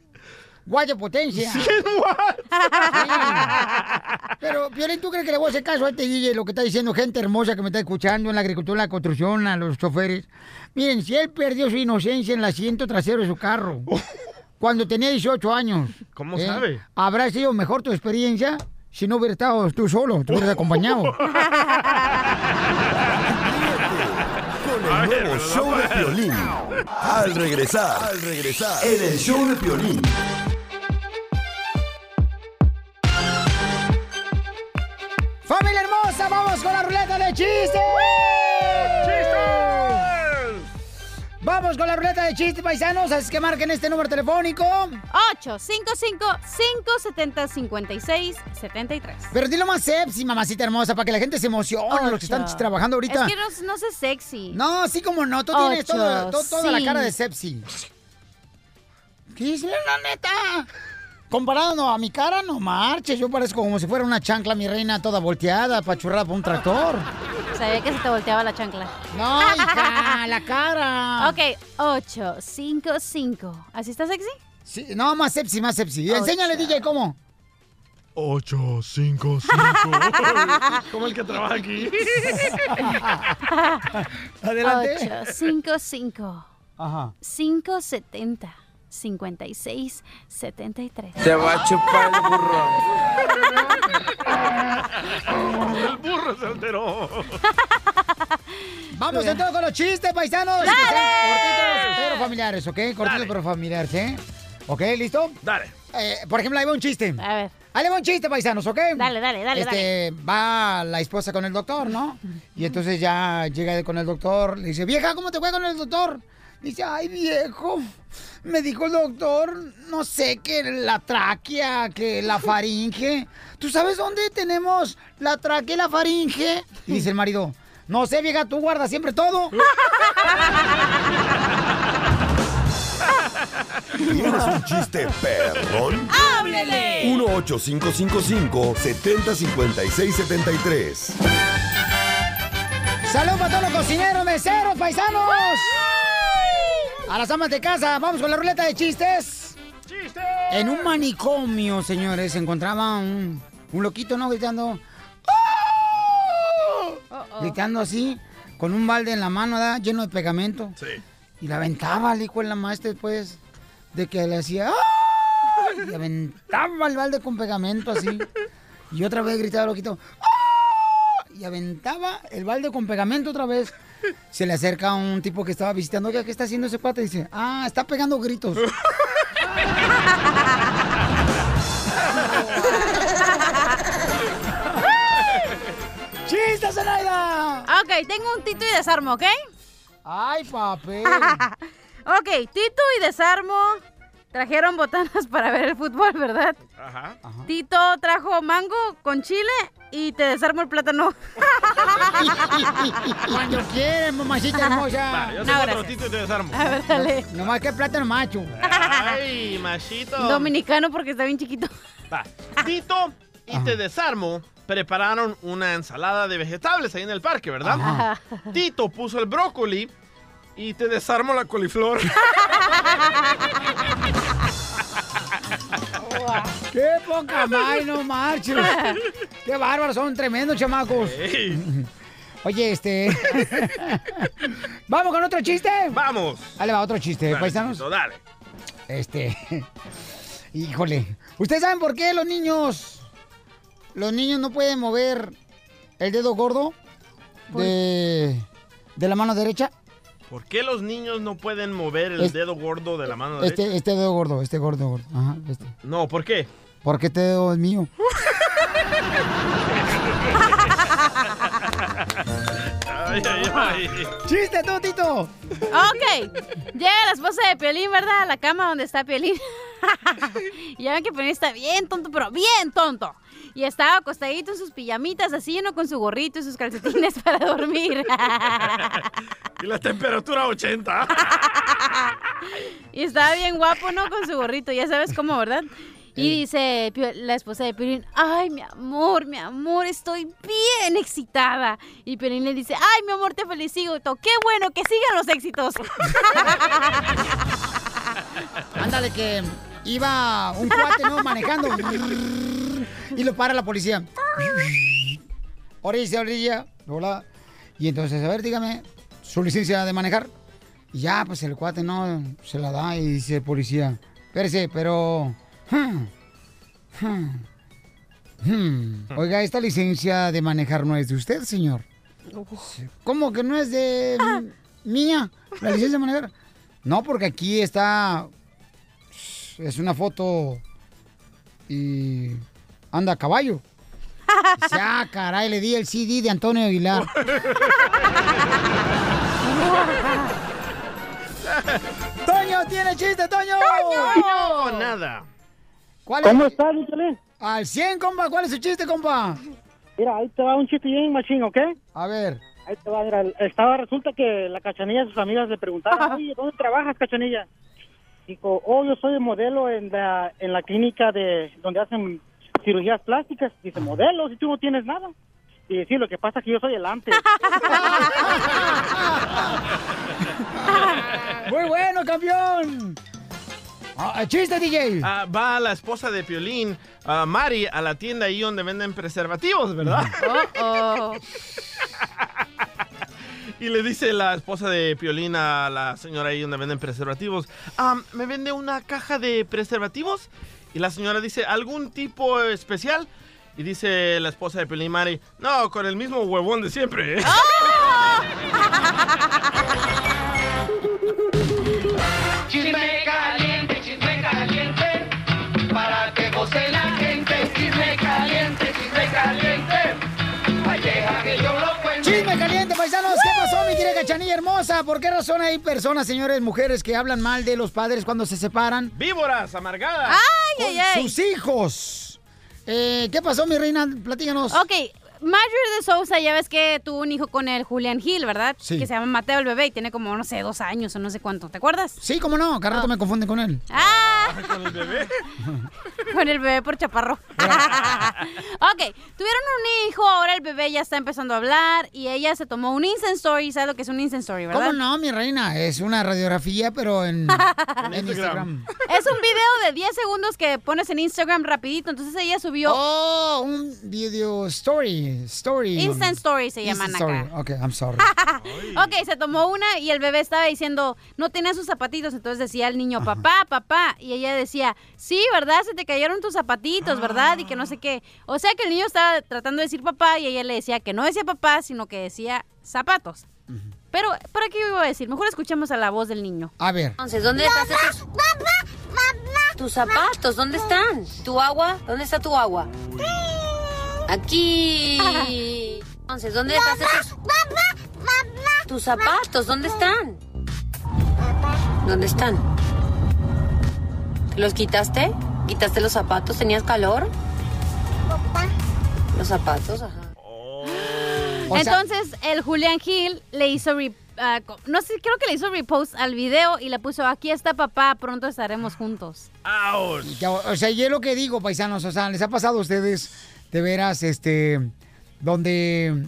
de potencia. 100 watts. Pero, Piolín, ¿tú crees que le voy a hacer caso a este DJ, lo que está diciendo gente hermosa que me está escuchando en la agricultura, en la construcción, a los choferes? Miren, si él perdió su inocencia en el asiento trasero de su carro cuando tenía 18 años. ¿eh? ¿Cómo sabe? ¿Habrá sido mejor tu experiencia si no hubiera estado tú solo, tú hubieras acompañado? Con el nuevo show de Piolín. Al regresar, al regresar, en el show de Piolín. ¡Familia hermosa! ¡Vamos con la ruleta de chistes! Vamos con la ruleta de chistes, paisanos. Así que marquen este número telefónico. 855-570-5673. Pero dilo más sexy, mamacita hermosa, para que la gente se emocione, los que están trabajando ahorita. Es que no, no sé sexy. No, sí como no, tú tienes todo- toda la cara de sepsi. ¿Qué dice la neta? Comparado a mi cara, no marches. Yo parezco como si fuera una chancla, mi reina, toda volteada, pachurrada por un tractor. Sabía que se te volteaba la chancla. No, hija, la cara. Ok, 855. ¿Así está sexy? Sí, no, más sepsi, más sepsi. Enséñale, DJ, cómo. 8, 5, 5. Como el que trabaja aquí. Adelante. 855. Ajá. 570. 56 73. Te va a chupar el burro. El burro se alteró. Vamos entonces con los chistes, paisanos. ¡Dale! Cortitos, pero familiares, ¿ok? Cortitos, pero familiares, ¿eh? ¿Ok? ¿Listo? Dale. Eh, por ejemplo, ahí va un chiste. A ver. Ahí va un chiste, paisanos, ¿ok? Dale, dale, dale, Este, va la esposa con el doctor, ¿no? Y entonces ya llega con el doctor, le dice, vieja, ¿cómo te fue con el doctor? Dice, ay, viejo, me dijo el doctor, no sé, que la tráquea, que la faringe. ¿Tú sabes dónde tenemos la tráquea y la faringe? Y dice el marido, no sé, vieja, tú guardas siempre todo. ¿Tienes un chiste perrón? ¡Háblele! 1-855-570-5673. ¡Salud para todos los cocineros, meseros, paisanos! A las amas de casa, vamos con la ruleta de chistes. ¡Chistes! En un manicomio, señores, se encontraba un, un loquito, ¿no? Gritando. ¡Ah! Gritando así, con un balde en la mano, ¿verdad? Lleno de pegamento. Sí. Y la aventaba al hijo de la maestra después de que le hacía. ¡Ah! Y aventaba el balde con pegamento así. Y otra vez gritaba loquito. ¡Ah! Y aventaba el balde con pegamento otra vez. Se le acerca un tipo que estaba visitando. Oiga, ¿qué está haciendo ese pata? Y dice, ah, está pegando gritos. ¡Chistes, Zenaida! Ok, tengo un Tito y desarmo, ¿ok? ¡Ay, papel! ok, Tito y desarmo trajeron botanas para ver el fútbol, ¿verdad? Ajá. Tito trajo mango con chile y te desarmo el plátano. Cuando quieres, mamacita hermosa. Va, yo No, otro gracias. tito y te desarmo. A ver, dale. Nomás que plátano macho. Ay, machito. Dominicano porque está bien chiquito. Va. Tito y te desarmo prepararon una ensalada de vegetales ahí en el parque, ¿verdad? Ajá. Tito puso el brócoli y te desarmo la coliflor. ¡Qué poca más, no marches! ¡Qué bárbaros! Son tremendos chamacos. Oye, este... ¿Vamos con otro chiste? Vamos. Dale, va, otro chiste, Dale, paisanos. Tito, dale. Este... Híjole. ¿Ustedes saben por qué los niños... Los niños no pueden mover el dedo gordo de, de la mano derecha? ¿Por qué los niños no pueden mover el dedo gordo de la mano derecha? Este, este dedo gordo, este gordo, gordo. Ajá, este. No, ¿por qué? Porque este dedo es mío. Ay, ay, ay. ¡Chiste, tú, Tito! Ok, llega la esposa de Piolín, ¿verdad? A la cama donde está Piolín. y ya ven que Piolín está bien tonto, pero bien tonto. Y estaba acostadito en sus pijamitas, así uno con su gorrito y sus calcetines para dormir. Y la temperatura 80. y estaba bien guapo, ¿no? Con su gorrito, ya sabes cómo, ¿verdad? Y dice la esposa de Piolín, ay, mi amor, mi amor, estoy bien excitada. Y Piolín le dice, ay, mi amor, te felicito, qué bueno, que sigan los éxitos. Ándale, que iba un cuate, ¿no? Manejando. Y lo para la policía. Orilla, orilla, hola. Y entonces, a ver, dígame, su licencia de manejar. Y ya, pues el cuate no se la da y dice policía, espérese, pero... hmm, hmm, hmm, Oiga, esta licencia de manejar no es de usted, señor. ¿Cómo que no es de mía? La licencia de manejar. No, porque aquí está... Es una foto y anda a caballo. Ah, caray, le di el CD de Antonio Aguilar. ¡Toño tiene chiste, Toño! No, nada. ¿Cuál ¿Cómo es? estás, Michelin? Al 100, compa. ¿Cuál es su chiste, compa? Mira, ahí te va un chiste bien machín, ¿ok? A ver. Ahí te va, mira, estaba, resulta que la cachanilla y sus amigas le preguntaron, oye, ¿dónde trabajas, cachanilla? Dijo, oh, yo soy modelo en la, en la clínica de donde hacen cirugías plásticas. Dice, modelo, si tú no tienes nada. Y sí, lo que pasa es que yo soy el antes. Muy bueno, campeón. Ah, chiste, DJ. Ah, va la esposa de Piolín, ah, Mari, a la tienda ahí donde venden preservativos, ¿verdad? Y le dice la esposa de Piolín a la señora ahí donde venden preservativos, "Ah, ¿me vende una caja de preservativos? Y la señora dice, ¿algún tipo especial? Y dice la esposa de Piolín, Mari, no, con el mismo huevón de siempre. ¿eh?". cachanilla hermosa? ¿Por qué razón hay personas, señores, mujeres, que hablan mal de los padres cuando se separan? Víboras, amargadas. Ay, ay, ay. Sus hijos. Eh, ¿Qué pasó, mi reina? Platícanos. Ok, Marjorie de Sousa, ya ves que tuvo un hijo con el Julian Hill, ¿verdad? Sí. Que se llama Mateo el bebé y tiene como, no sé, dos años o no sé cuánto. ¿Te acuerdas? Sí, cómo no. Cada rato me confunden con él. ¡Ah! Con el bebé. Con el bebé por chaparro. ok, tuvieron un hijo, ahora el bebé ya está empezando a hablar y ella se tomó un Instant Story. ¿Sabes lo que es un Instant Story, verdad? ¿Cómo no, mi reina? Es una radiografía, pero en, en Instagram. Es un video de 10 segundos que pones en Instagram rapidito. Entonces ella subió... Oh, un video story. Story. Instant Story se Instant llaman acá. story. Ok, I'm sorry. Ok, se tomó una y el bebé estaba diciendo, no tenía sus zapatitos. Entonces decía el niño, papá, papá. Y ella decía, sí, ¿verdad? Se te cayeron tus zapatitos, ¿verdad? Y que no sé qué. O sea que el niño estaba tratando de decir papá y ella le decía que no decía papá, sino que decía zapatos. Pero, ¿para qué iba a decir? Mejor escuchemos a la voz del niño. A ver. Entonces, ¿dónde dejaste tus... tus zapatos? ¿Dónde están? ¿Tu agua? ¿Dónde está tu agua? Aquí. Entonces, ¿dónde dejaste tus... tus zapatos? ¿Dónde están? ¿Dónde están? ¿Te los quitaste? ¿Quitaste los zapatos? ¿Tenías calor? Los zapatos, ajá. Entonces, el Julián Hill le hizo, re- ah, co- no sé, creo que le hizo repost al video y le puso, aquí está papá, pronto estaremos juntos. Ya, o sea, y es lo que digo, paisanos. O sea, ¿les ha pasado a ustedes, de veras, este, donde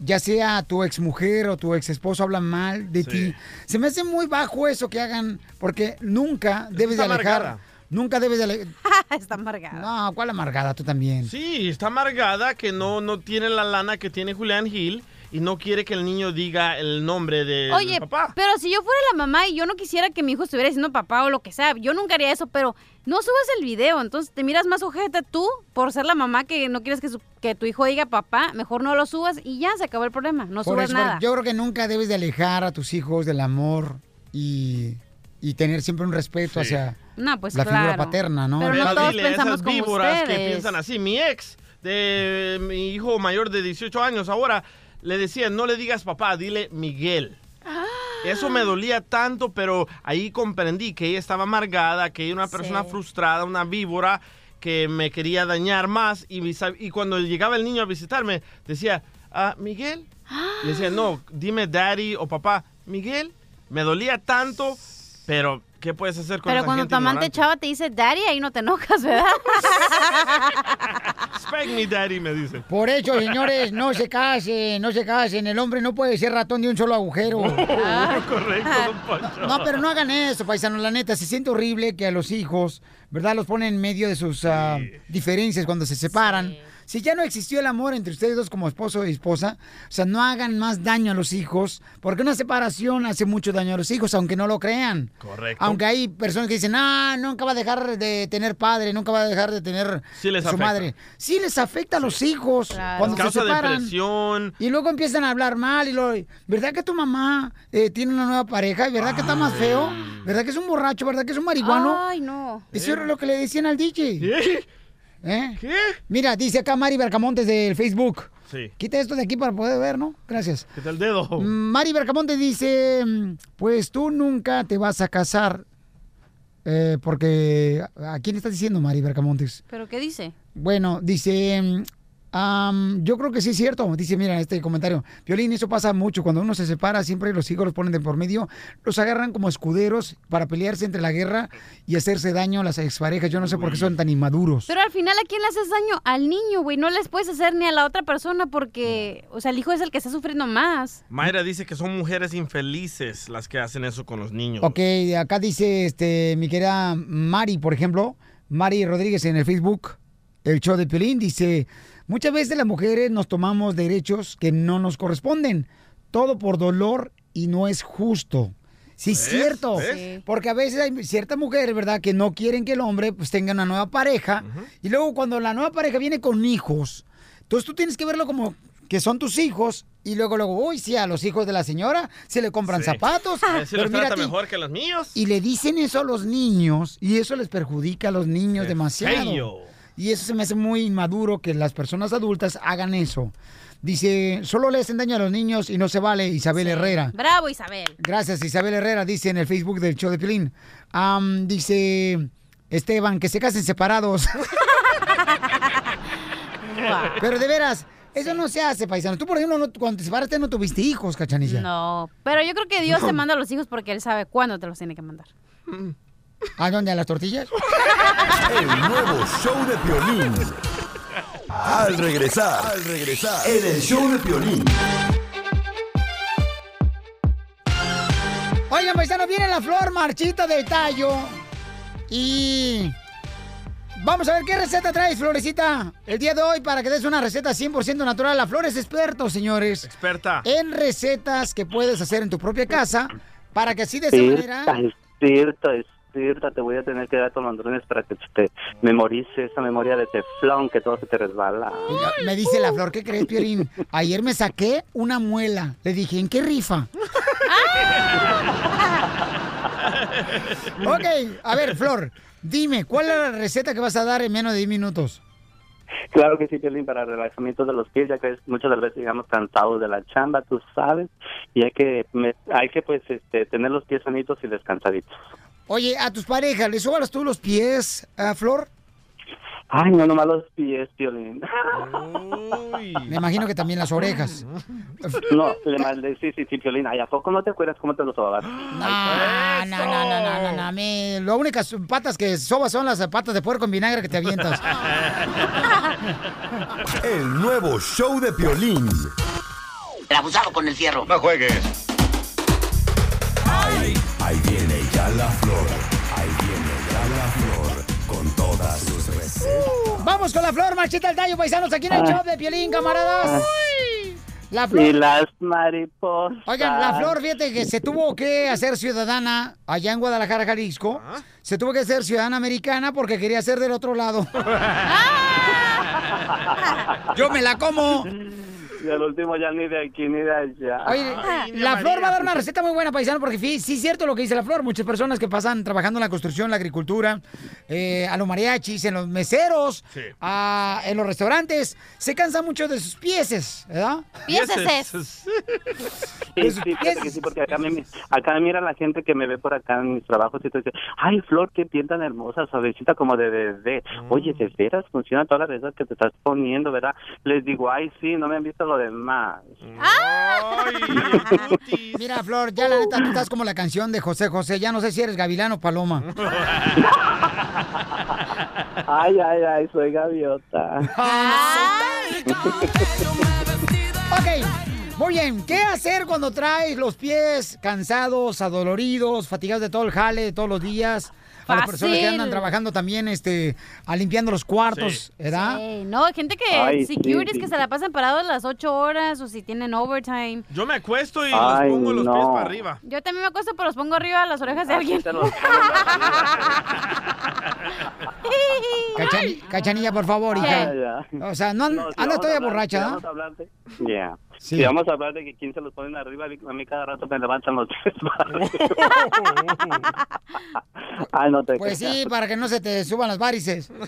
ya sea tu exmujer o tu ex esposo hablan mal de Sí. ti? Se me hace muy bajo eso que hagan, porque nunca debes de está alejar. amargada. Nunca debes de alejar. está amargada. No, ¿cuál amargada? Tú también. Sí, está amargada que no, no tiene la lana que tiene Julián Hill y no quiere que el niño diga el nombre de Oye, papá. pero si yo fuera la mamá y yo no quisiera que mi hijo estuviera diciendo papá o lo que sea, yo nunca haría eso, pero no subas el video, entonces te miras más ojete tú por ser la mamá que no quieres que, su- que tu hijo diga papá, mejor no lo subas y ya se acabó el problema, no Por subas eso, nada. Yo creo que nunca debes de alejar a tus hijos del amor y, y tener siempre un respeto hacia No, pues la figura paterna, ¿no? Pero no todos dile pensamos esas como víboras que ustedes. piensan así. Mi ex de mi hijo mayor de 18 años ahora le decía, no le digas papá, dile Miguel. Ah. Eso me dolía tanto, pero ahí comprendí que ella estaba amargada, que ella era una persona Sí. frustrada, una víbora que me quería dañar más. Y, cuando llegaba el niño a visitarme, decía, ah, Miguel. Le decía, no, dime daddy o papá. Miguel, me dolía tanto, pero ¿Qué puedes hacer con Pero esa cuando gente tu amante ignorante? chava te dice daddy, ahí no te enojas, ¿verdad? Spank me daddy, me dice. Por eso, señores, no se casen, no se casen. El hombre no puede ser ratón de un solo agujero. correcto, don Poncho. No, pero no hagan eso, paisanos. La neta, se siente horrible que a los hijos, ¿verdad? Los ponen en medio de sus ah, diferencias cuando se separan. Si ya no existió el amor entre ustedes dos como esposo y esposa, o sea, no hagan más daño a los hijos, porque una separación hace mucho daño a los hijos, aunque no lo crean. Correcto. Aunque hay personas que dicen, ah, nunca va a dejar de tener padre, nunca va a dejar de tener Sí les su afecta. madre. Sí les afecta a los hijos cuando se Causa separan. depresión. Y luego empiezan a hablar mal y lo, ¿verdad que tu mamá eh, tiene una nueva pareja? ¿Verdad que está más feo? ¿Verdad que es un borracho? ¿Verdad que es un marihuano? Ay, no. Eso era lo que le decían al DJ. ¿Qué? ¿Eh? Mira, dice acá Mari Bercamontes del Facebook. Sí. Quita esto de aquí para poder ver, ¿no? Gracias. Quita el dedo. Mm, Mari Bercamontes dice, mm, pues tú nunca te vas a casar. eh, porque, ¿a quién estás diciendo, Mari Bercamontes? ¿Pero qué dice? Bueno, dice, am, yo creo que sí es cierto. Dice, mira, este comentario. Violín, eso pasa mucho. Cuando uno se separa, siempre los hijos los ponen de por medio. Los agarran como escuderos para pelearse entre la guerra y hacerse daño a las exparejas. Yo no sé por qué son tan inmaduros. Pero al final, ¿a quién le haces daño? Al niño, güey. No les puedes hacer ni a la otra persona porque, o sea, el hijo es el que está sufriendo más. Mayra dice que son mujeres infelices las que hacen eso con los niños. Ok, acá dice este mi querida Mari, por ejemplo, Mari Rodríguez en el Facebook, el show de Piolín, dice, muchas veces las mujeres nos tomamos derechos que no nos corresponden, todo por dolor y no es justo. Sí, es cierto. ¿Ves? Porque a veces hay ciertas mujeres, ¿verdad?, que no quieren que el hombre pues tenga una nueva pareja. Y luego cuando la nueva pareja viene con hijos, entonces tú tienes que verlo como que son tus hijos. Y luego, luego, uy, sí, a los hijos de la señora se le compran Sí. zapatos. Pero los mira trata mejor que los míos. Y le dicen eso a los niños y eso les perjudica a los niños demasiado. Y eso se me hace muy inmaduro que las personas adultas hagan eso. Dice, solo le hacen daño a los niños y no se vale Isabel Herrera. Bravo, Isabel. Gracias, Isabel Herrera, dice en el Facebook del show de Pilín. dice Esteban, que se casen separados. Pero de veras, eso no se hace, paisano. Tú, por ejemplo, no- cuando te separaste no tuviste hijos, cachanilla. No, pero yo creo que Dios te manda a los hijos porque Él sabe cuándo te los tiene que mandar. ¿A dónde? ¿A las tortillas? El nuevo show de Piolín. Al regresar, al regresar, en el show de Piolín. Oigan, paisano, viene la flor marchita del tallo. Y vamos a ver qué receta traes, Florecita, el día de hoy para que des una receta 100% natural. La flor es experto, señores. Experta. En recetas que puedes hacer en tu propia casa para que así de esa manera... Es cierta, es Te voy a tener que dar tolondrones para que te memorices esa memoria de teflón que todo se te resbala. Me dice la flor, ¿qué crees, Piorín? Ayer me saqué una muela. Le dije, ¿en qué rifa? ok, a ver, Flor, dime, ¿cuál es la receta que vas a dar en menos de 10 minutos? Claro que sí, Piolín, para relajamiento de los pies, ya que muchas de las veces llegamos cansados de la chamba, tú sabes, y hay que, me- hay que pues, este, tener los pies sanitos y descansaditos. Oye, a tus parejas, ¿les sobas tú los pies, a Flor? Ay, no, nomás los pies, Piolín. Me imagino que también las orejas. No, le mandé, sí, sí, sí, Piolín. Ay, ¿a poco no te acuerdas cómo te lo sobabas? No, no, no, no, no, no, no, me- Las únicas patas que sobas son las patas de puerco en vinagre que te avientas. El nuevo show de Piolín. El abusado con el fierro. No juegues. Ahí, ahí viene ya la flor. Ahí viene ya la flor. Con todas sus recetas. Vamos con la flor, marchita el tallo, paisanos, aquí en el Ay. show de Piolín, camaradas. La Y las mariposas. Oigan, la flor, fíjate que se tuvo que hacer ciudadana allá en Guadalajara, Jalisco. Se tuvo que hacer ciudadana americana porque quería ser del otro lado. Yo me la como. Y al último ya ni de aquí ni de allá. Oye, la Flor va a dar una receta muy buena, paisano, porque sí, sí es cierto lo que dice la Flor. Muchas personas que pasan trabajando en la construcción, la agricultura, eh, a los mariachis, en los meseros, a- en los restaurantes, se cansan mucho de sus pieses, ¿verdad? Pieses. Sí, sí, que sí, porque acá me, acá mira la gente que me ve por acá en mis trabajos y todo dice, ay, Flor, qué piel tan hermosa, suavecita como de bebé. Oye, ¿de veras funciona todas las veces que te estás poniendo, verdad? Les digo, ay, sí, no me han visto lo demás. Mira, Flor, ya la neta, tú estás como la canción de José José. Ya no sé si eres gavilán o paloma. Ay, ay, ay, soy gaviota. Ok, muy bien. ¿Qué hacer cuando traes los pies cansados, adoloridos, fatigados de todo el jale, de todos los días? A las personas que andan trabajando también, este, a limpiando los cuartos, ¿verdad? Sí, no, hay gente que, Ay, sí, securities sí. que se la pasan parados las ocho horas o si tienen overtime. Yo me acuesto y Ay, los pongo los pies no. para arriba. Yo también me acuesto, pero los pongo arriba de las orejas de alguien. Cachani- Cachanilla, por favor, hija. O sea, no, No, si anda todavía hablar- borracha, si ¿no? Ya. Sí. Si vamos a hablar de que quién se los ponen arriba, a mí cada rato me levantan los pies. Ay, no te Pues creas. sí, para que no se te suban las varices.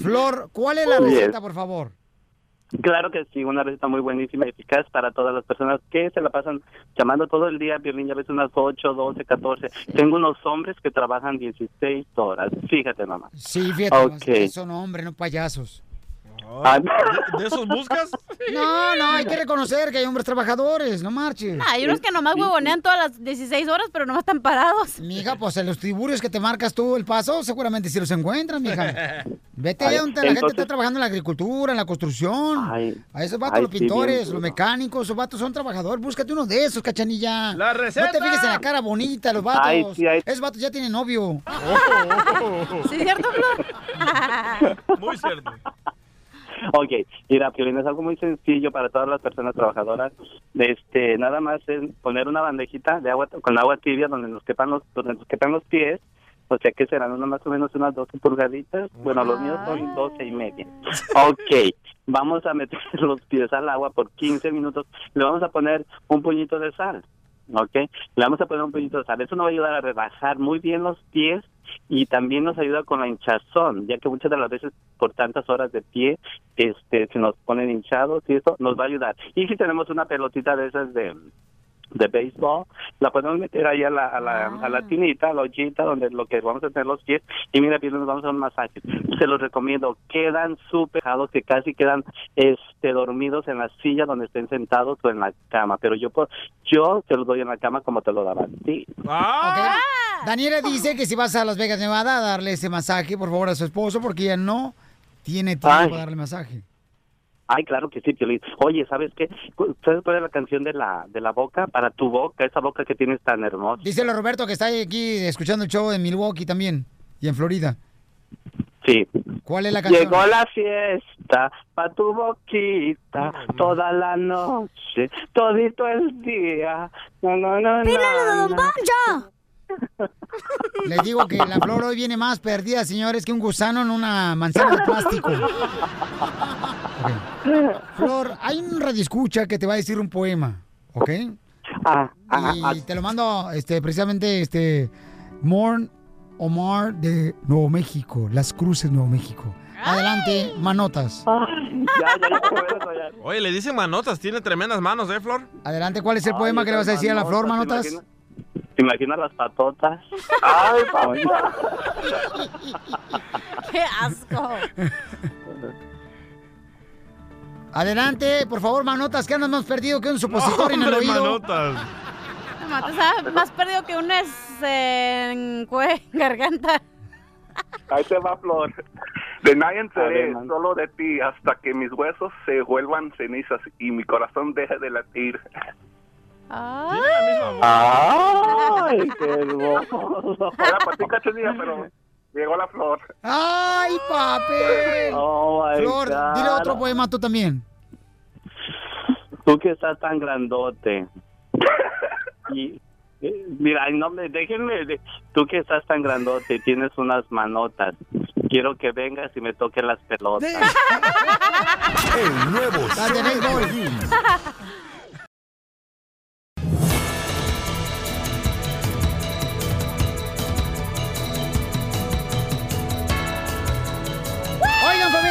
Flor, ¿cuál es la receta, por favor? Claro que sí, una receta muy buenísima y eficaz para todas las personas que se la pasan llamando todo el día, Violín, ya ves unas 8, 12, 14. Tengo unos hombres que trabajan 16 horas. Fíjate, mamá. Sí, fíjate, Ok. más que son hombres, no payasos. Ah, ¿De esos buscas? No, no, hay que reconocer que hay hombres trabajadores, no marches. Ah, hay unos que nomás huevonean todas las 16 horas, pero nomás están parados. Mija, pues en los tiburios que te marcas tú el paso, seguramente sí los encuentras, mija. Vete Ay, allá donde la gente está trabajando en la agricultura, en la construcción. a esos vatos, ay, los sí, pintores, bien los mecánicos, esos vatos son trabajadores. Búscate uno de esos, cachanilla. ¡La receta! No te fijes en la cara bonita, los vatos. Ay, sí, ay. Esos vatos ya tienen novio. ¿Sí es cierto, Flor? Muy cierto. Ok, mira, Piolín, es algo muy sencillo para todas las personas trabajadoras. Este, nada más es poner una bandejita de agua con agua tibia donde nos quepan los, donde nos quepan los pies. O sea que serán unas más o menos unas 12 pulgaditas. Bueno, los míos son 12 y media. Ok, vamos a meter los pies al agua por 15 minutos. Le vamos a poner un puñito de sal. ¿Ok? Le vamos a poner un puñito de sal. Eso nos va a ayudar a relajar muy bien los pies y también nos ayuda con la hinchazón, ya que muchas de las veces por tantas horas de pie este se nos ponen hinchados y eso nos va a ayudar. Y si tenemos una pelotita de esas de de béisbol, la podemos meter ahí a la, a la, a la tinita, a la ollita, donde lo que vamos a tener los pies, y mira, bien, nos vamos a un masaje. Se los recomiendo, quedan súper que casi quedan este dormidos en la silla donde estén sentados o en la cama, pero yo por- yo te lo doy en la cama como te lo daba a ti. Ok. Daniela dice que si vas a Las Vegas, Nevada, a darle ese masaje, por favor, a su esposo, porque ella no tiene tiempo Ay. para darle masaje. Ay, claro que sí, Piolín. Oye, ¿sabes qué? ¿Sabes cuál es la canción de la de la boca? Para tu boca, esa boca que tienes tan hermosa. Díselo a Roberto que está aquí escuchando el show en Milwaukee también y en Florida. Sí. ¿Cuál es la canción? Llegó la fiesta pa' tu boquita toda la noche, todito el día. No, no, no, no, no. Les digo que la flor hoy viene más perdida, señores, que un gusano en una manzana de plástico. Flor, hay un radioescucha que te va a decir un poema, ¿ok? Ah, ah, ah. Y te lo mando este, precisamente este Morn Omar de Nuevo México, Las Cruces, Nuevo México. Adelante, manotas. Oye, le dicen manotas, tiene tremendas manos, ¿eh, Flor? Adelante, ¿cuál es el poema que le vas a decir a la flor, manotas? ¿Te imaginas, te imaginas las patotas? Ay, mamá. ¡Qué asco! Adelante, por favor, manotas, que andas más perdido que un supositorio en el Hombre, oído. manotas. Más perdido que un es en cue- garganta. Ahí te va, Flor. De nadie man. solo de ti, hasta que mis huesos se vuelvan cenizas y mi corazón deje de latir. Ay, qué hermoso. Era para ti, cachanilla, pero llegó la flor. ¡Ay, papel! Oh, Flor, God. dile otro poema tú también. Tú que estás tan grandote. Y eh, mira, no me déjenme, de- tú que estás tan grandote y tienes unas manotas. Quiero que vengas y me toques las pelotas. El nuevo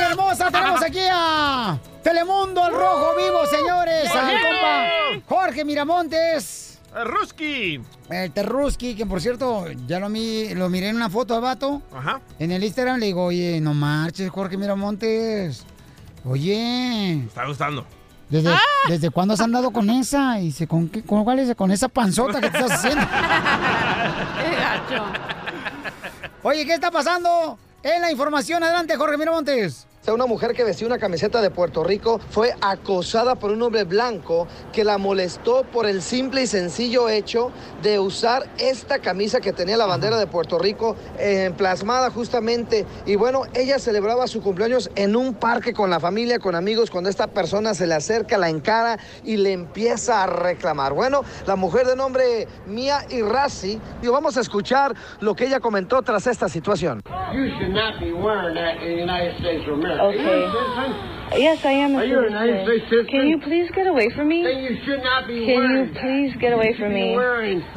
familia hermosa, tenemos aquí a Telemundo al rojo vivo, señores. Al ¡Jorge! compa Jorge Miramontes. El Ruski. El Terruski, que por cierto, ya lo, mi- lo miré en una foto de vato. Ajá. En el Instagram le digo, oye, no marches, Jorge Miramontes. Oye, Está gustando. ¿desde, ¿desde cuándo has andado con esa? Y dice, ¿con, qué, con cuál es? Con esa panzota que te estás haciendo. Oye, ¿qué está pasando? En la información, adelante, Jorge Miramontes. Una mujer que vestía una camiseta de Puerto Rico fue acosada por un hombre blanco que la molestó por el simple y sencillo hecho de usar esta camisa que tenía la bandera de Puerto Rico eh, plasmada justamente. Y bueno, ella celebraba su cumpleaños en un parque con la familia, con amigos, cuando esta persona se le acerca, la encara y le empieza a reclamar. Bueno, la mujer de nombre Mia Irasi, y vamos a escuchar lo que ella comentó tras esta situación. You Okay. Yes, I am a Are you a citizen. Citizen? Can you please get away from me? Then you should not be Can you please get away from me?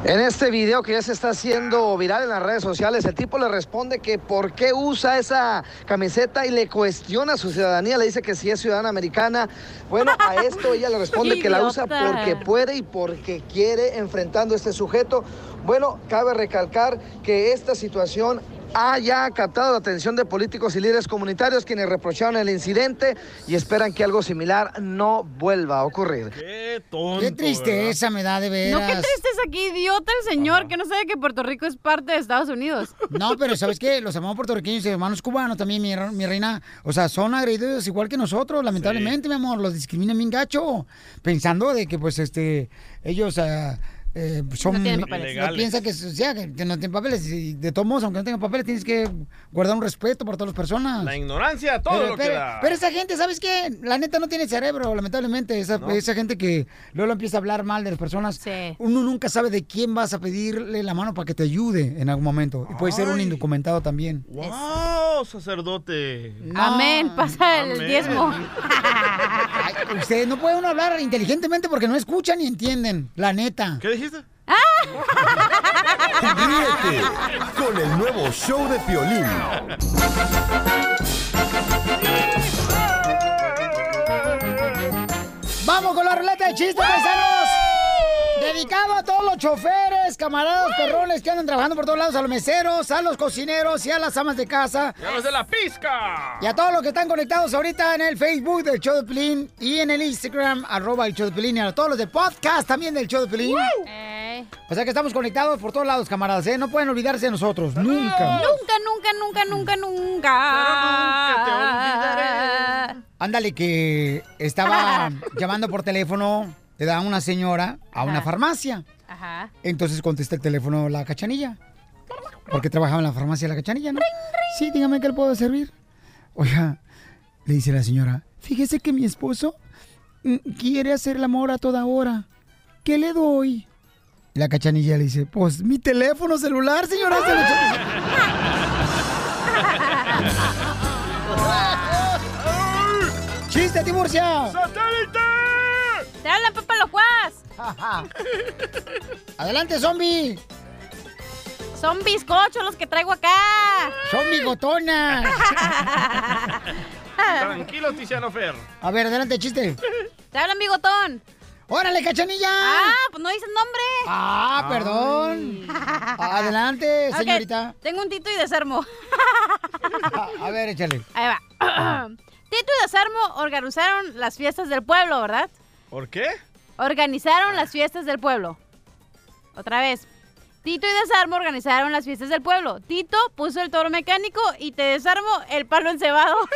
En este video que ya se está haciendo viral en las redes sociales, el tipo le responde que por qué usa esa camiseta y le cuestiona su ciudadanía. Le dice que si es ciudadana americana. Bueno, a esto ella le responde que la usa porque puede y porque quiere enfrentando a este sujeto. Bueno, cabe recalcar que esta situación ha ya captado la atención de políticos y líderes comunitarios quienes reprocharon el incidente y esperan que algo similar no vuelva a ocurrir. Qué tonto. Qué tristeza me da de veras. No, qué tristeza, qué idiota el señor que no sabe que Puerto Rico es parte de Estados Unidos. No, pero ¿sabes qué? Los hermanos puertorriqueños y hermanos cubanos también, mi, mi reina, o sea, son agredidos igual que nosotros, lamentablemente, mi amor, los discriminan bien gacho, pensando de que, pues, este, ellos... ah, eh, son, No tienen papeles. no piensa que, o sea, que no tienen papeles y de todos modos, aunque no tengan papeles, tienes que guardar un respeto por todas las personas. La ignorancia, todo pero, lo que da. pero esa gente, ¿sabes qué? La neta no tiene cerebro, lamentablemente. Esa, No. esa gente que luego empieza a hablar mal de las personas. Uno nunca sabe de quién vas a pedirle la mano para que te ayude en algún momento. Y puede ser un indocumentado también. ¡Wow, sacerdote! Amén, pasa el Amén. diezmo. Ay, Ustedes no puede uno hablar inteligentemente porque no escuchan ni entienden. La neta. ¿Qué dijiste? Ríete con el nuevo show de Piolín. Vamos con la ruleta de chistes, paisanos. Dedicado a todos los choferes, camaradas, perrones que andan trabajando por todos lados, a los meseros, a los cocineros y a las amas de casa. ¡Ya los de la pizca! Y a todos los que están conectados ahorita en el Facebook del Show de Pelín y en el Instagram, arroba el Show de Pelín, y a todos los de podcast también del Show de Pelín. O sea que estamos conectados por todos lados, camaradas, ¿eh? No pueden olvidarse de nosotros, nunca. Nunca, nunca, nunca, nunca, nunca. Ándale, que estaba llamando por teléfono, le da una señora a una Ajá. farmacia. Ajá. Entonces contesta el teléfono la cachanilla. Porque trabajaba en la farmacia la cachanilla, ¿no? Sí, dígame qué le puedo servir. Oiga, le dice la señora, fíjese que mi esposo mm, quiere hacer el amor a toda hora. ¿Qué le doy? Y la cachanilla le dice, pues mi teléfono celular, señora. se lo echa- ¡Chiste, Tiburcia! ¡Satélite! ¡Te hablan, Pepe Locuaz! ¡Adelante, zombie! Son bizcochos los que traigo acá. Son bigotonas. Tranquilo, Tiziano Fer. A ver, adelante, chiste. Te hablan bigotón. ¡Órale, cachanilla! Ah, pues no dices nombre. Ah, perdón. Adelante, señorita. Tengo un Tito y desarmo. A ver, échale. Ahí va. Tito y desarmo organizaron las fiestas del pueblo, ¿verdad? ¿Por qué? Organizaron las fiestas del pueblo. Otra vez. Tito y Desarmo organizaron las fiestas del pueblo. Tito puso el toro mecánico y te desarmo el palo encebado.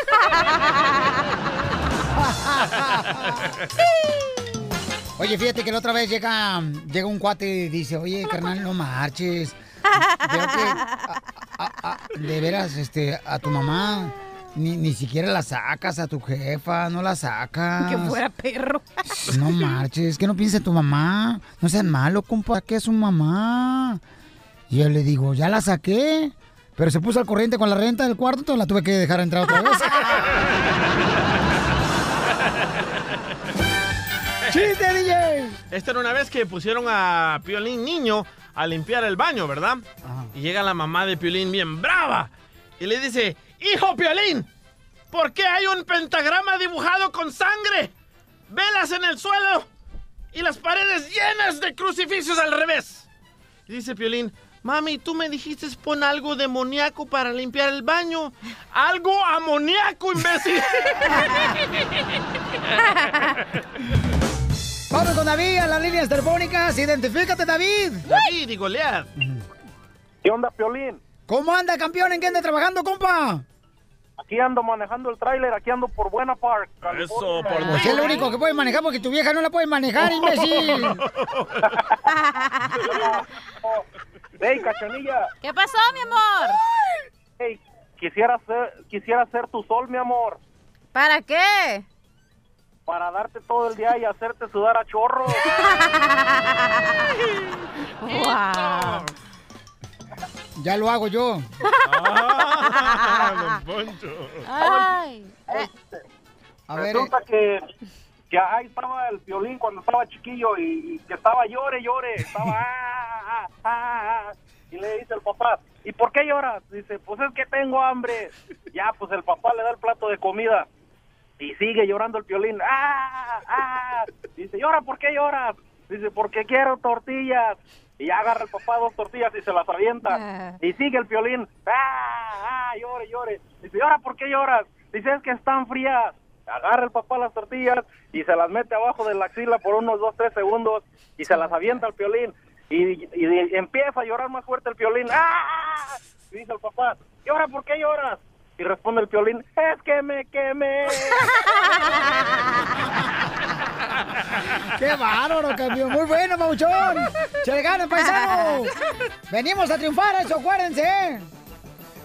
Oye, fíjate que la otra vez llega, llega un cuate y dice, oye, carnal, no marches. Veo que, a- a- a- de veras, este, a tu mamá ni, ni siquiera la sacas, a tu jefa, no la sacas. que fuera perro. No marches, que no piensa en tu mamá. No seas malo, compa, que es su mamá. Y yo le digo, ya la saqué. Pero se puso al corriente con la renta del cuarto, entonces la tuve que dejar entrar otra vez. ¡Chiste, DJ! Esta era una vez que pusieron a Piolín niño a limpiar el baño, ¿verdad? Y llega la mamá de Piolín bien brava y le dice, hijo Piolín, ¿Por qué hay un pentagrama dibujado con sangre? Velas en el suelo y las paredes llenas de crucifijos al revés. Y dice Piolín, mami, tú me dijiste pon algo demoníaco para limpiar el baño. Algo amoníaco, imbécil. Vamos con David a las líneas telefónicas. Identifícate, David. David y Goliat. ¿Qué onda, Piolín? ¿Cómo anda, campeón? ¿En qué anda trabajando, compa? Aquí ando manejando el tráiler, aquí ando por Buena Park. Eso, Pues es lo único que puede manejar porque tu vieja no la puede manejar, imbécil. Hey, cachanilla. ¿Qué pasó, mi amor? Hey, quisiera ser, quisiera ser tu sol, mi amor. ¿Para qué? Para darte todo el día y hacerte sudar a chorro. Wow. Ya lo hago yo. Ah, don Poncho. Ay. A ver, Resulta que, que ahí estaba el violín cuando estaba chiquillo y, y que estaba llore, llore. Estaba, ah, ah, ah, ah. Y le dice el papá, ¿y por qué lloras? Dice, pues es que tengo hambre. Ya, pues el papá le da el plato de comida. Y sigue llorando el violín. ¡Ah! ¡Ah! Dice, ¿llora por qué lloras? Dice, porque quiero tortillas. Y agarra el papá dos tortillas y se las avienta. Y sigue el violín. ¡Ah! ¡Ah! Llore, llore. Dice, ¿llora por qué lloras? Dice, es que están frías. Agarra el papá las tortillas y se las mete abajo de la axila por unos dos, tres segundos y se las avienta al violín. Y, y- y empieza a llorar más fuerte el violín. ¡Ah! Y dice el papá, ¿llora por qué lloras? Y responde el violín, es que me quemé. ¡Qué bárbaro, campeón! ¡Muy bueno, Mauchón! ¡Se le gana, paisano! ¡Venimos a triunfar, eso, acuérdense!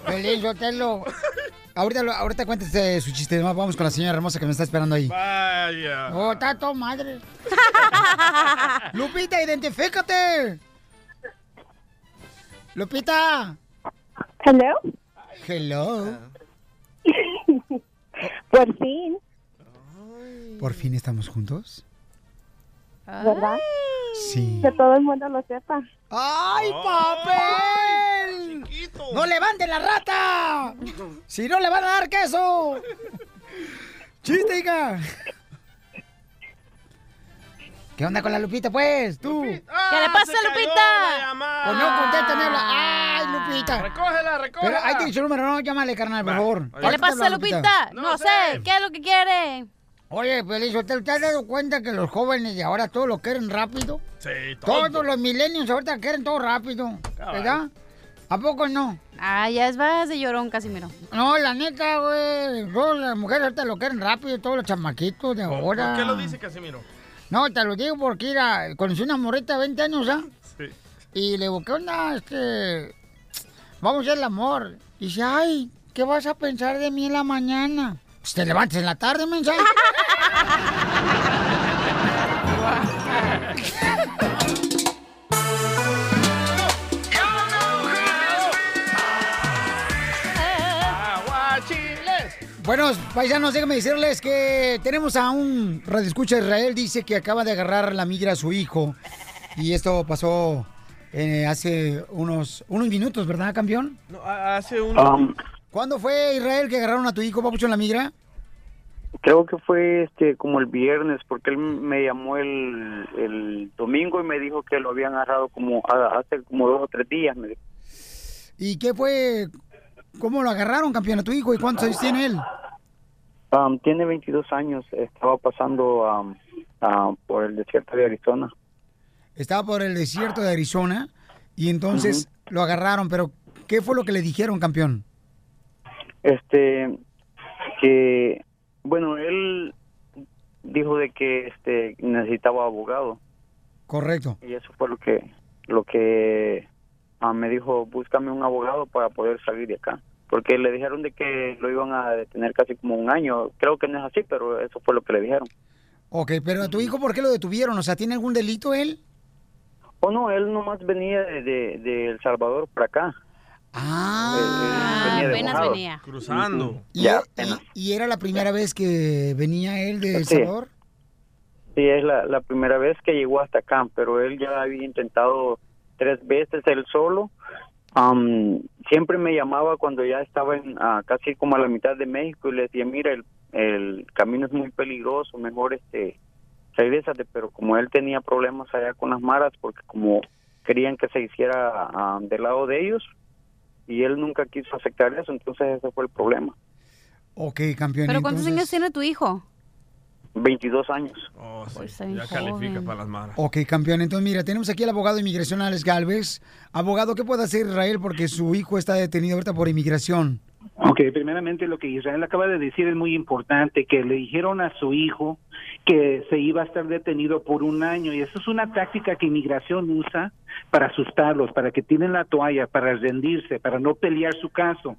Feliz, Sotelo. Ahorita, lo- ahorita cuéntese su chiste. Vamos con la señora hermosa que me está esperando ahí. Vaya. ¡Oh, tato, madre! ¡Lupita, identifícate! ¡Lupita! Hello. Hello. Por fin, ¿Por fin estamos juntos? ¿verdad? Sí. Que todo el mundo lo sepa. ¡Ay, papel! ¡No levanten la rata! Si no, le van a dar queso. ¡Chiste, hija! ¿Qué onda con la Lupita, pues? Tú. ¿Qué ¿Qué le pasa, Lupita? Pues no contesta, ni habla. ¡Ay, Lupita! Recógela, recógela. Pero ahí tiene su número, no, llámale, carnal, por favor. ¿Qué le pasa, Lupita? No, sé. ¿Qué es lo que quiere? Oye, Feliz, ¿te, ¿te has dado cuenta que los jóvenes de ahora todo lo quieren rápido? Sí, todo. Todos los millennials ahorita quieren todo rápido, ¿verdad? ¿A poco no? Ah, ya es vas de llorón, Casimiro. No, la neta, güey. Todas las mujeres ahorita lo quieren rápido, todos los chamaquitos de ahora. ¿Por qué lo dice Casimiro? No, te lo digo porque, mira, conocí una morrita de 20 años, ¿ah? Sí. Y le digo, ¿qué onda? Este... Vamos a hacer el amor. Y dice, ay, ¿qué vas a pensar de mí en la mañana? Pues te levantes en la tarde, mensaje. Bueno, paisanos, déjenme decirles que tenemos a un radioescucha de Israel, dice que acaba de agarrar la migra a su hijo. Y esto pasó eh, hace unos, unos minutos, ¿verdad, campeón? No, ha- hace un... Um, ¿Cuándo fue, Israel, que agarraron a tu hijo, papucho, en la migra? Creo que fue este como el viernes, porque él me llamó el, el domingo y me dijo que lo habían agarrado como hace como dos o tres días. Me dijo. ¿Y qué fue? ¿Cómo lo agarraron, campeón, a tu hijo? ¿Y cuántos años tiene él? Um, tiene 22 años, estaba pasando um, ah, por el desierto de Arizona. Estaba por el desierto de Arizona y entonces lo agarraron, pero ¿qué fue lo que le dijeron, campeón? Este, que, bueno, él dijo de que este necesitaba abogado Correcto. y eso fue lo que, lo que ah, me dijo, búscame un abogado para poder salir de acá. Porque le dijeron de que lo iban a detener casi como un año. Creo que no es así, pero eso fue lo que le dijeron. Ok, pero a tu hijo, ¿por qué lo detuvieron? O sea, ¿tiene algún delito él? O no, él nomás venía de, de, de El Salvador para acá. Ah, venía de apenas mojado. venía. Cruzando. ¿Y, Ya, y- y era la primera vez que venía él de El Sí. Salvador? Sí, es la, la primera vez que llegó hasta acá, pero él ya había intentado tres veces él solo Am, siempre me llamaba cuando ya estaba en, casi como a la mitad de México y le decía, mira, el, el camino es muy peligroso, mejor este, regrésate, pero como él tenía problemas allá con las maras, porque como querían que se hiciera del lado de ellos, y él nunca quiso aceptar eso, entonces ese fue el problema. Ok, campeón. ¿Pero cuántos entonces- años tiene tu hijo? 22 años. Oh, sí, Pues ya califica joven. para las maras. Ok, campeón. Entonces, mira, tenemos aquí al abogado de inmigración, Alex Galvez. Abogado, ¿qué puede hacer Israel? Porque su hijo está detenido ahorita por inmigración. Ok, primeramente lo que Israel acaba de decir es muy importante, que le dijeron a su hijo que se iba a estar detenido por un año y eso es una táctica que inmigración usa para asustarlos, para que tienen la toalla, para rendirse, para no pelear su caso.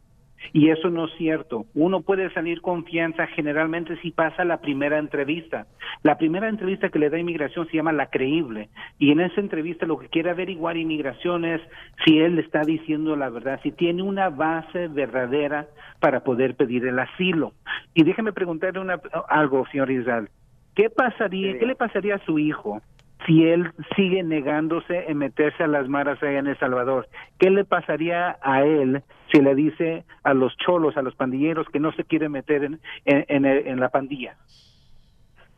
Y eso no es cierto. Uno puede salir confianza generalmente si pasa la primera entrevista. La primera entrevista que le da inmigración se llama la creíble. Y en esa entrevista lo que quiere averiguar inmigración es si él está diciendo la verdad, si tiene una base verdadera para poder pedir el asilo. Y déjeme preguntarle una, algo, señor Israel. ¿Qué pasaría, qué le pasaría a su hijo si él sigue negándose en meterse a las maras allá en El Salvador? ¿Qué le pasaría a él si le dice a los cholos, a los pandilleros que no se quiere meter en, en, en la pandilla?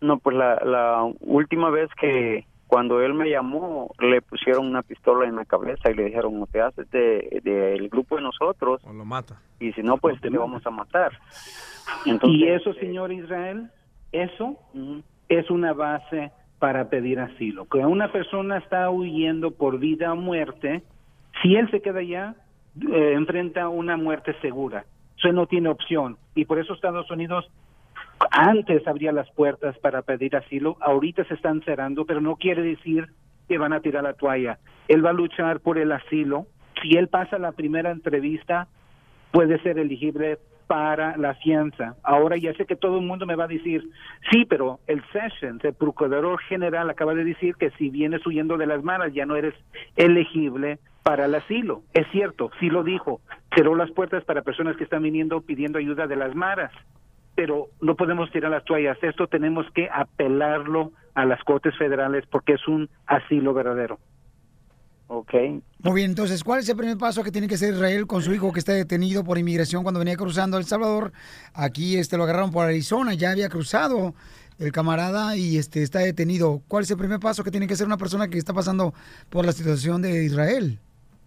No, pues la, la última vez que cuando él me llamó le pusieron una pistola en la cabeza y le dijeron o te haces de- del grupo de nosotros O lo mata. y si no pues te vamos a matar. Entonces, y eso, señor Israel, eso es una base para pedir asilo. Que una persona está huyendo por vida o muerte, si él se queda allá, eh, enfrenta una muerte segura. Eso no tiene opción. Y por eso Estados Unidos antes abría las puertas para pedir asilo, ahorita se están cerrando, pero no quiere decir que van a tirar la toalla. Él va a luchar por el asilo. Si él pasa la primera entrevista, puede ser elegible para la fianza. Ahora ya sé que todo el mundo me va a decir, sí, pero el Sessions, el procurador general, acaba de decir que si vienes huyendo de las manos ya no eres elegible para el asilo. Es cierto, sí lo dijo. Cerró las puertas para personas que están viniendo pidiendo ayuda de las maras. Pero no podemos tirar las toallas. Esto tenemos que apelarlo a las cortes federales porque es un asilo verdadero. Ok. Muy bien, entonces, ¿cuál es el primer paso que tiene que hacer Israel con su hijo que está detenido por inmigración cuando venía cruzando El Salvador? Aquí este, lo agarraron por Arizona, ya había cruzado el camarada y este está detenido. ¿Cuál es el primer paso que tiene que hacer una persona que está pasando por la situación de Israel?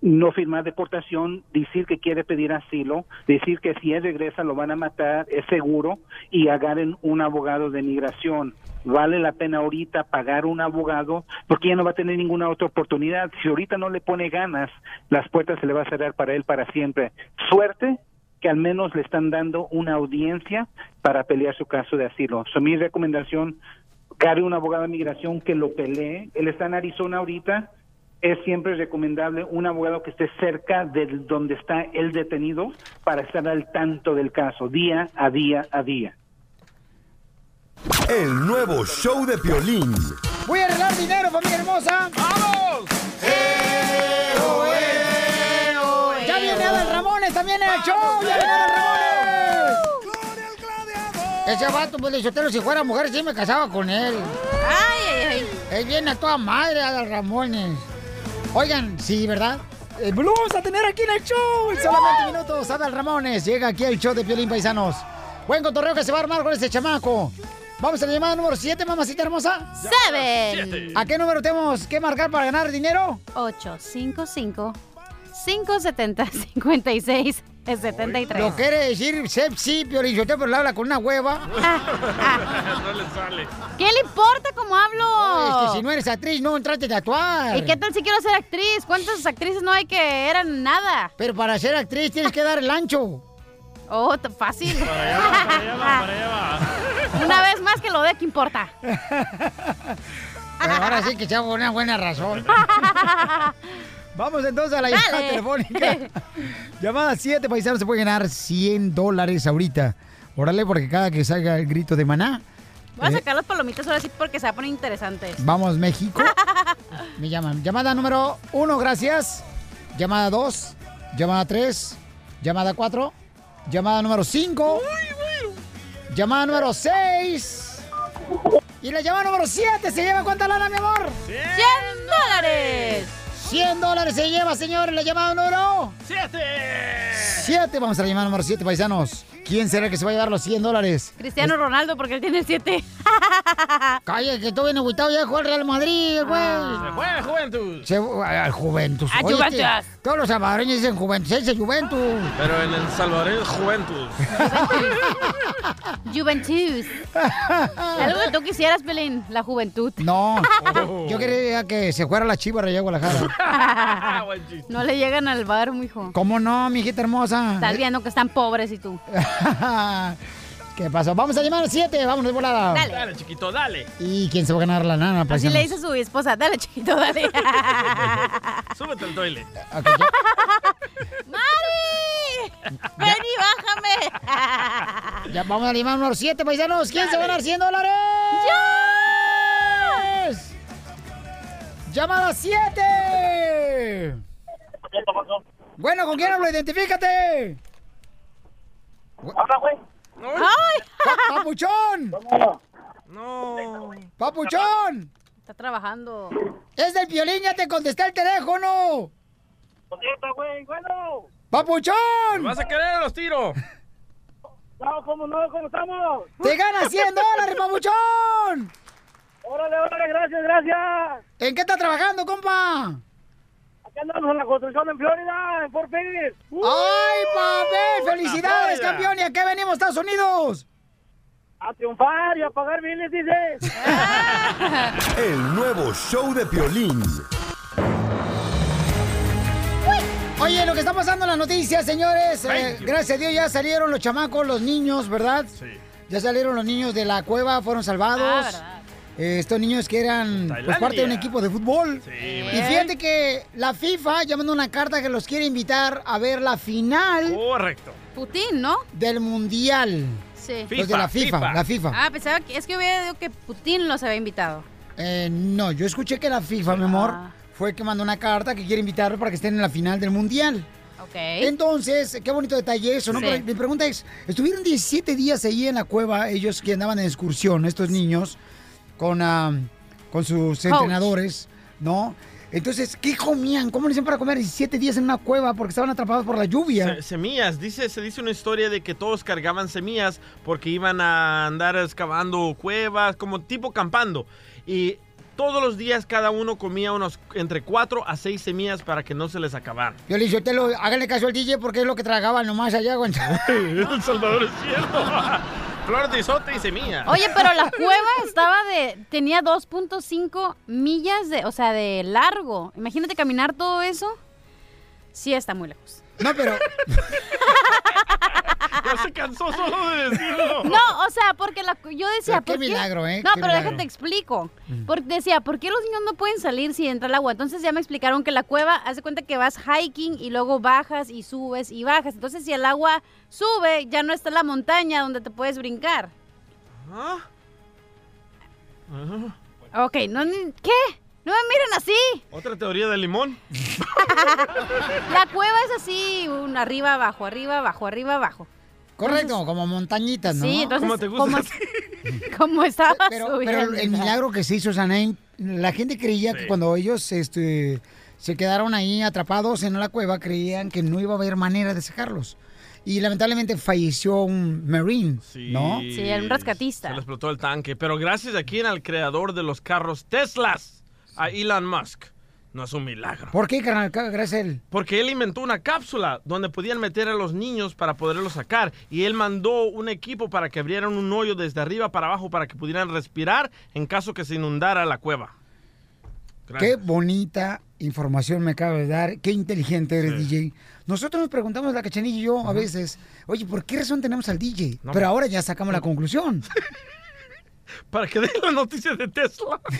No firmar deportación, decir que quiere pedir asilo, decir que si él regresa lo van a matar, es seguro, y agarren un abogado de migración. Vale la pena ahorita pagar un abogado porque ya no va a tener ninguna otra oportunidad. Si ahorita no le pone ganas, las puertas se le va a cerrar para él para siempre. Suerte que al menos le están dando una audiencia para pelear su caso de asilo. So, mi recomendación, agarre un abogado de migración que lo pelee. Él está en Arizona ahorita, es siempre recomendable un abogado que esté cerca de donde está el detenido para estar al tanto del caso, día a día a día. El nuevo show de Piolín. Voy a arreglar dinero, familia hermosa. ¡Vamos! Ya viene Adal Ramones también en el show. Ya viene Adal Ramones. Ese vato, pues, Lizotelo, si fuera mujer, sí me casaba con él. Ay, ay, ay. Él viene a toda madre, Adal Ramones. Oigan, sí, ¿verdad? Eh, lo vamos a tener aquí en el show. En solamente minutos, Adal Ramones llega aquí al show de Piolín Paisanos. Buen cotorreo que se va a armar con este chamaco. Vamos a la llamada número 7, mamacita hermosa. Seven. ¿A qué número tenemos que marcar para ganar dinero? 855 570 56 73. Lo quiere decir sepsi, Piolichotelo, pero le habla con una hueva. no le sale. ¿Qué le importa cómo hablo? Es que si no eres actriz, no entraste a actuar. ¿Y qué tal si quiero ser actriz? ¿Cuántas actrices no hay que eran nada? Pero para ser actriz tienes que dar el ancho. Oh, fácil. Para allá va, para allá va, para allá va. Una vez más que lo de, ¿qué importa? Pero ahora sí que sea una buena razón. Vamos entonces a la llamada Dale. telefónica. llamada 7, paisanos, se puede ganar 100 dólares ahorita. Órale, porque cada que salga el grito de maná, Voy a eh, sacar las palomitas ahora sí porque se va a poner interesante. vamos México. Me llaman. Llamada número 1, gracias. Llamada 2, llamada 3, llamada 4, llamada número 5, llamada número 6. Y la llamada número 7 se lleva cuánta lana, mi amor? 100 dólares. 100 dólares se lleva, señores, la llamada número... ¡Siete! 7. Vamos a la llamada número 7, paisanos. ¿Quién será que se va a llevar los 100 dólares? Cristiano Ronaldo, porque él tiene el 7. Calla, que tú vienes agüitado ya jugó al Real Madrid, güey. Se fue a Juventus. Se, al Juventus. A Oye, Juventus. este, todos los salvadoreños dicen Juventus, ese es Juventus. Pero en El Salvador es Juventus. Juventus. Algo que tú quisieras, Pelín, la juventud. No, yo quería que se fuera la chiva allá a Guadalajara. no le llegan al bar, mijo. ¿Cómo no, mi hijita hermosa? Estás viendo que están pobres y tú. ¿Qué pasó? Vamos a llamar al 7, vámonos de volada. Dale. Dale, chiquito, dale. ¿Y quién se va a ganar la nana, Así le dice a su esposa, dale chiquito, dale. Súbete al toilet. ¡Mari! ¡Ven y bájame! Ya vamos a llamar número 7, paisanos. ¿Quién se va a ganar 100 dólares? ¡Yo! ¡Llamada 7! Bueno, ¿con quién hablo? Identifícate. ¡Ay! Pa- ¡Papuchón! No. ¡Papuchón! Está trabajando. Es del violín, ya te contesté el teléfono. Contesta, güey, bueno. ¡Papuchón! ¿Me vas a querer los tiro? No, ¿cómo no? ¿Cómo estamos? ¡Te ganas 100 dólares, papuchón! Órale, órale, gracias, gracias. ¿En qué está trabajando, compa? Aquí andamos en la construcción en Florida, en Fort Pierce. ¡Ay, papi! ¡Felicidades, campeón! ¿Y a qué venimos, Estados Unidos? A triunfar y a pagar bienes, dices. El nuevo show de Piolín. Oye, lo que está pasando en las noticias, señores, eh, Thank you. gracias a Dios ya salieron los chamacos, los niños, ¿verdad? Sí. Ya salieron los niños de la cueva, fueron salvados. Eh, estos niños que eran pues, parte de un equipo de fútbol. Sí, Y fíjate que la FIFA ya mandó una carta que los quiere invitar a ver la final Correcto. Putin, ¿no? del Mundial. Sí. Los de la FIFA, la FIFA. Ah, pensaba que es que hubiera dicho que Putin los había invitado. Eh, no, yo escuché que la FIFA, mi amor, Ah. fue que mandó una carta que quiere invitarlos para que estén en la final del Mundial. Ok. Entonces, qué bonito detalle eso, ¿no? Sí. Pero mi pregunta es, estuvieron 17 días ahí en la cueva, ellos que andaban en excursión, estos niños, con, ah, con sus Coach. entrenadores, ¿no? Entonces, ¿qué comían? ¿Cómo le hicieron para comer 17 días en una cueva porque estaban atrapados por la lluvia? Se- semillas, dice, se dice una historia de que todos cargaban semillas porque iban a andar excavando cuevas, como tipo campando. Y todos los días cada uno comía unos entre 4 a 6 semillas para que no se les acabaran. Yo le dije, lo, háganle caso al DJ porque es lo que tragaban nomás allá. güey. El Salvador es cierto. Flor de isote y semilla. Oye, pero la cueva estaba de. tenía 2.5 millas de. o sea, de largo. Imagínate caminar todo eso. Sí, está muy lejos. No, pero. Ya se cansó solo de decirlo. No, o sea, porque la, yo decía. Pero qué ¿por milagro, ¿eh? No, Qué pero milagro. déjate explico. Porque decía, ¿por qué los niños no pueden salir si entra el agua? Entonces ya me explicaron que la cueva, hace cuenta que vas hiking y luego bajas y subes y bajas. Entonces si el agua sube, ya no está la montaña donde te puedes brincar. Ah. Ok, no, ni- ¿qué? No me miren así. Otra teoría del limón. La cueva es así, un arriba, abajo, arriba, abajo, arriba, abajo. Correcto, como montañitas, ¿no? Sí, entonces, ¿cómo, cómo estaba Pero, pero el milagro que se hizo Sanaim, la gente creía que cuando ellos este, se quedaron ahí atrapados en la cueva, creían que no iba a haber manera de sacarlos. Y lamentablemente falleció un Marine, ¿no? Sí, era un rescatista. Se le explotó el tanque. Pero gracias a quién, al creador de los carros Teslas, a Elon Musk. No es un milagro. ¿Por qué, carnal? Gracias a él. Porque él inventó una cápsula donde podían meter a los niños para poderlos sacar. Y él mandó un equipo para que abrieran un hoyo desde arriba para abajo para que pudieran respirar en caso que se inundara la cueva. Qué bonita información me acaba de dar. Qué inteligente eres, DJ. Nosotros nos preguntamos, la cachanilla y yo, a veces, oye, ¿por qué razón tenemos al DJ? No. Pero ahora ya sacamos la conclusión. Para que den la noticia de Tesla.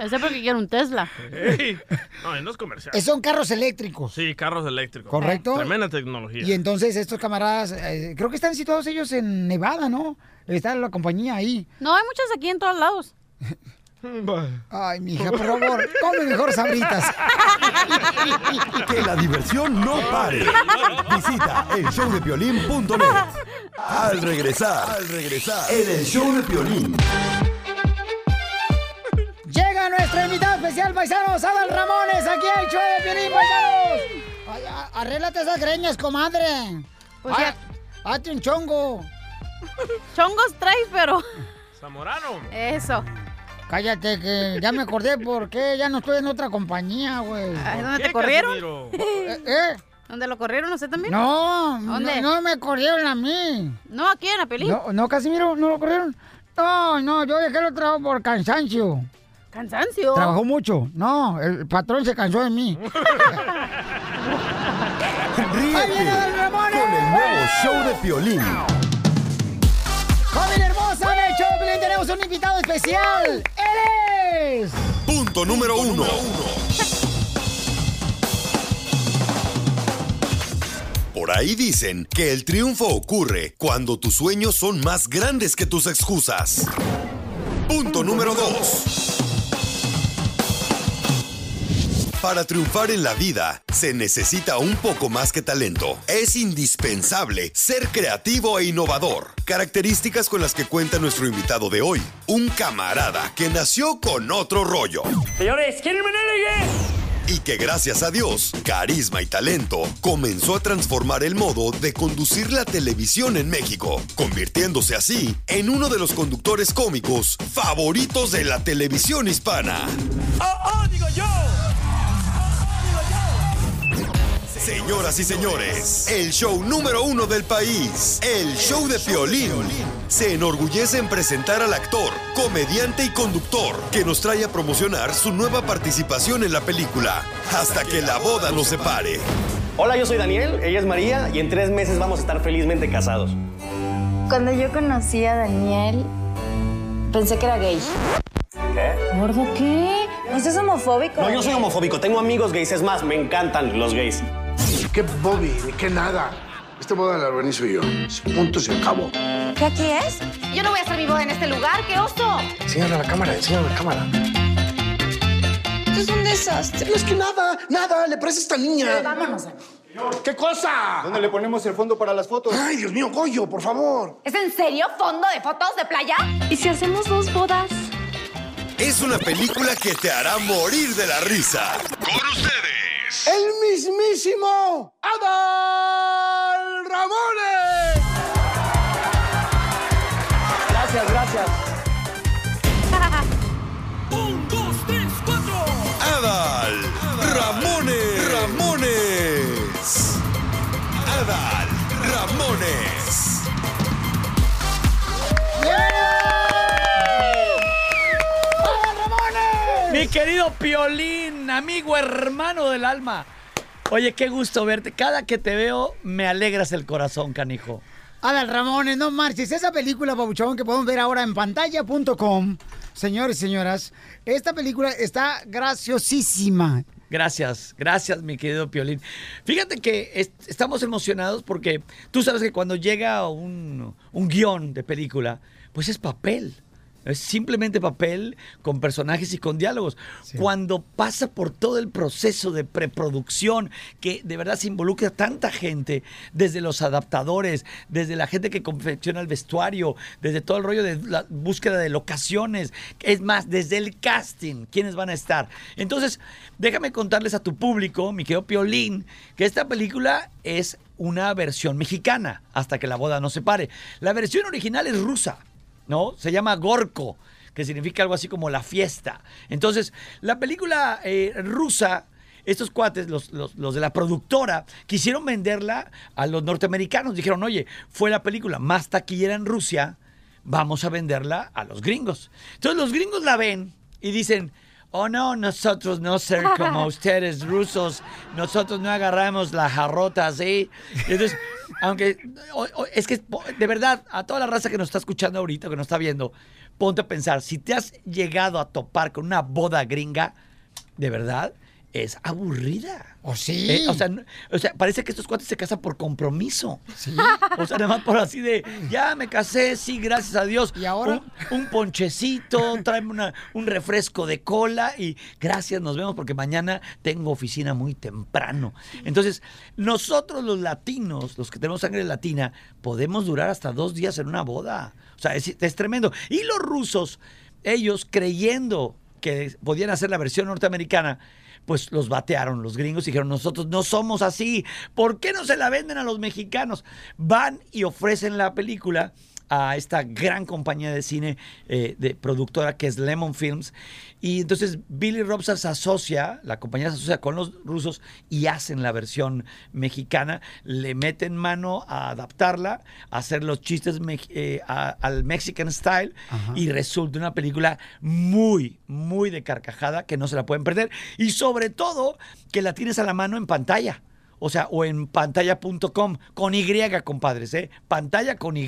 Ese porque quiero un Tesla. Ey. No, no es comercial. Eh, Son carros eléctricos. Sí, carros eléctricos. Correcto. Tremenda tecnología. Y entonces estos camaradas, eh, creo que están situados ellos en Nevada, ¿no? Está la compañía ahí. No, hay muchos aquí en todos lados. Ay, mija, por favor, come mejor sabritas. Que la diversión no pare. Visita el showdepiolín.net. Al regresar, al regresar, en el show de Piolín. Nuestro invitado especial, paisanos. Adal Ramones, aquí hay show de Piolín, paisanos. Ay, a- arréglate esas greñas, comadre. Pues Ah, Hazte un chongo. Chongos traes, pero... Zamorano. Eso. Cállate, que ya me acordé por qué ya no estoy en otra compañía, güey. Ay, ¿Dónde te corrieron? ¿Eh? eh? ¿Dónde lo corrieron usted también? No, ¿Dónde? no, no me corrieron a mí. No, aquí en la Pelín. No, no, Casimiro, no lo corrieron. No, no, yo dejé el trabajo por cansancio. ¿Cansancio? Trabajó mucho. No, el patrón se cansó de mí. Ríete con el nuevo show de Piolín. ¡Familia hermosa! En el show de Piolín tenemos un invitado especial. ¡Él es! Punto número uno. Por ahí dicen que el triunfo ocurre cuando tus sueños son más grandes que tus excusas. Punto número 2. Para triunfar en la vida se necesita un poco más que talento. Es indispensable ser creativo e innovador. Características con las que cuenta nuestro invitado de hoy. Un camarada que nació con otro rollo. Señores, ¿quieren Y que gracias a Dios, carisma y talento, comenzó a transformar el modo de conducir la televisión en México, convirtiéndose así en uno de los conductores cómicos favoritos de la televisión hispana. ¡Oh, oh, Señoras y señores, el show número uno del país, el show de Piolín, se enorgullece en presentar al actor, comediante y conductor que nos trae a promocionar su nueva participación en la película, Hasta que la boda nos separe. Hola, yo soy Daniel, ella es María y en tres meses vamos a estar felizmente casados. Cuando yo conocí a Daniel, pensé que era gay. ¿Qué? ¿Gordo qué? ¿No seas homofóbico? No, yo soy homofóbico, tengo amigos gays, es más, me encantan los gays. ¿Qué Bobby? Ni qué nada. Esta boda la organizo yo. Punto se acabó. ¿Qué aquí es? Yo no voy a hacer mi boda en este lugar, qué oso. Enséñale a la cámara, enséñale a la cámara. Esto es un desastre. No es que nada, nada, le parece a esta niña. Vámonos. ¿Qué cosa? ¿Dónde le ponemos el fondo para las fotos? Ay, Dios mío, Goyo, por favor. ¿Es en serio? ¿Fondo de fotos de playa? ¿Y si hacemos dos bodas? Es una película que te hará morir de la risa. Con ustedes. El mismísimo Adal Ramones. Gracias, gracias. Un, dos, tres, cuatro. Adal Ramones. Ramones. Adal Ramones. Mi querido Piolín, amigo hermano del alma. Oye, qué gusto verte. Cada que te veo me alegras el corazón, canijo. Adal Ramones, no marches. Esa película, Pabuchón, que podemos ver ahora en pantalla.com, señores y señoras, esta película está graciosísima. Gracias, gracias, mi querido Piolín. Fíjate que es- estamos emocionados porque tú sabes que cuando llega un, un guion de película, pues es papel. Es simplemente papel con personajes y con diálogos. Cuando pasa por todo el proceso de preproducción, que de verdad se involucra tanta gente, desde los adaptadores, desde la gente que confecciona el vestuario, desde todo el rollo de la búsqueda de locaciones, es más, desde el casting, quiénes van a estar. Entonces, déjame contarles a tu público, mi querido Piolín, que esta película es una versión mexicana, hasta que la boda no se pare. La versión original es rusa. ¿No? Se llama Gorko, que significa algo así como la fiesta. Entonces, la película eh, rusa, estos cuates, los, los- los de la productora, quisieron venderla a los norteamericanos. Dijeron, oye, fue la película más taquillera en Rusia, vamos a venderla a los gringos. Entonces los gringos la ven y dicen, oh no, nosotros no ser como ustedes rusos, nosotros no agarramos la jarrota así. Entonces, aunque o- o- es que de verdad, a toda la raza que nos está escuchando ahorita, que nos está viendo, ponte a pensar, si te has llegado a topar con una boda gringa, de verdad, es aburrida. ¿O sí? Eh, o, sea, no- o sea, parece que estos cuates se casan por compromiso. O sea, nada más por así de, ya me casé, sí, gracias a Dios. ¿Y ahora? Un, un ponchecito, tráeme una- un refresco de cola y gracias, nos vemos porque mañana tengo oficina muy temprano. Entonces, nosotros los latinos, los que tenemos sangre latina, podemos durar hasta dos días en una boda. O sea, es, es tremendo. Y los rusos, ellos creyendo que podían hacer la versión norteamericana, pues los batearon los gringos y dijeron, nosotros no somos así, ¿por qué no se la venden a los mexicanos? Van y ofrecen la película a esta gran compañía de cine eh, de productora que es Lemon Films. Y entonces Billy Robson se asocia, la compañía se asocia con los rusos y hacen la versión mexicana, le meten mano a adaptarla, a hacer los chistes eh, a- al Mexican style y resulta una película muy, muy de carcajada que no se la pueden perder. Y sobre todo que la tienes a la mano en pantalla. O sea, o en pantalla.com, con Y, compadres, ¿eh? Pantalla con Y.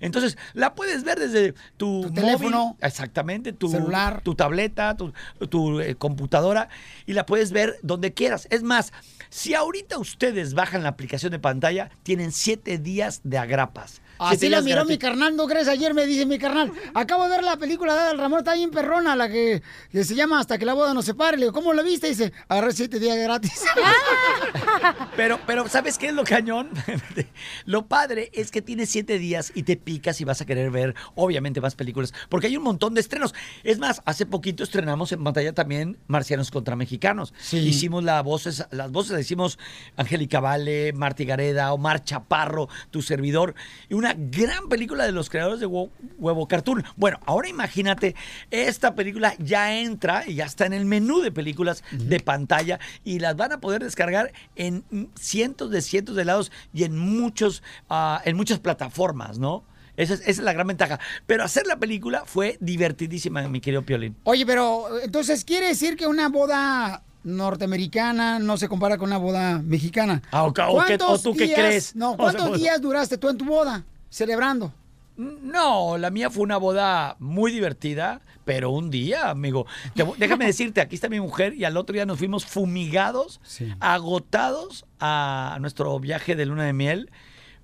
Entonces, la puedes ver desde tu, móvil, teléfono, exactamente, tu celular. tu tableta, tu, tu, eh, computadora, y la puedes ver donde quieras. Es más, si ahorita ustedes bajan la aplicación de pantalla, tienen siete días de agrapas. Así la miró mi carnal, ¿no crees? Ayer me dice mi carnal, acabo de ver la película de Adal Ramón, está bien perrona, la que, que se llama Hasta que la boda nos separe. Le digo, ¿cómo la viste? dice, agarré siete días gratis. Pero, pero, ¿sabes qué es lo cañón? lo padre es que tienes siete días y te picas y vas a querer ver, obviamente, más películas. Porque hay un montón de estrenos. Es más, hace poquito estrenamos en pantalla también Marcianos contra Mexicanos. Hicimos la voces, las voces las hicimos Angélica Vale, Marti Gareda, Omar Chaparro, tu servidor. Y una gran película de los creadores de Hue- Huevo Cartoon. Bueno, ahora imagínate, esta película ya entra y ya está en el menú de películas de pantalla y las van a poder descargar en cientos de cientos de lados y en muchos ah, en muchas plataformas, ¿no? Esa es, esa es la gran ventaja. Pero hacer la película fue divertidísima, mi querido Piolín. Oye, pero entonces quiere decir que una boda norteamericana no se compara con una boda mexicana. Ah, o ca- o qué- ¿Cuántos o tú qué días- crees? No, ¿cuántos días duraste tú en tu boda celebrando? No, la mía fue una boda muy divertida, pero un día, amigo. Te déjame decirte, aquí está mi mujer y al otro día nos fuimos fumigados, agotados a nuestro viaje de luna de miel.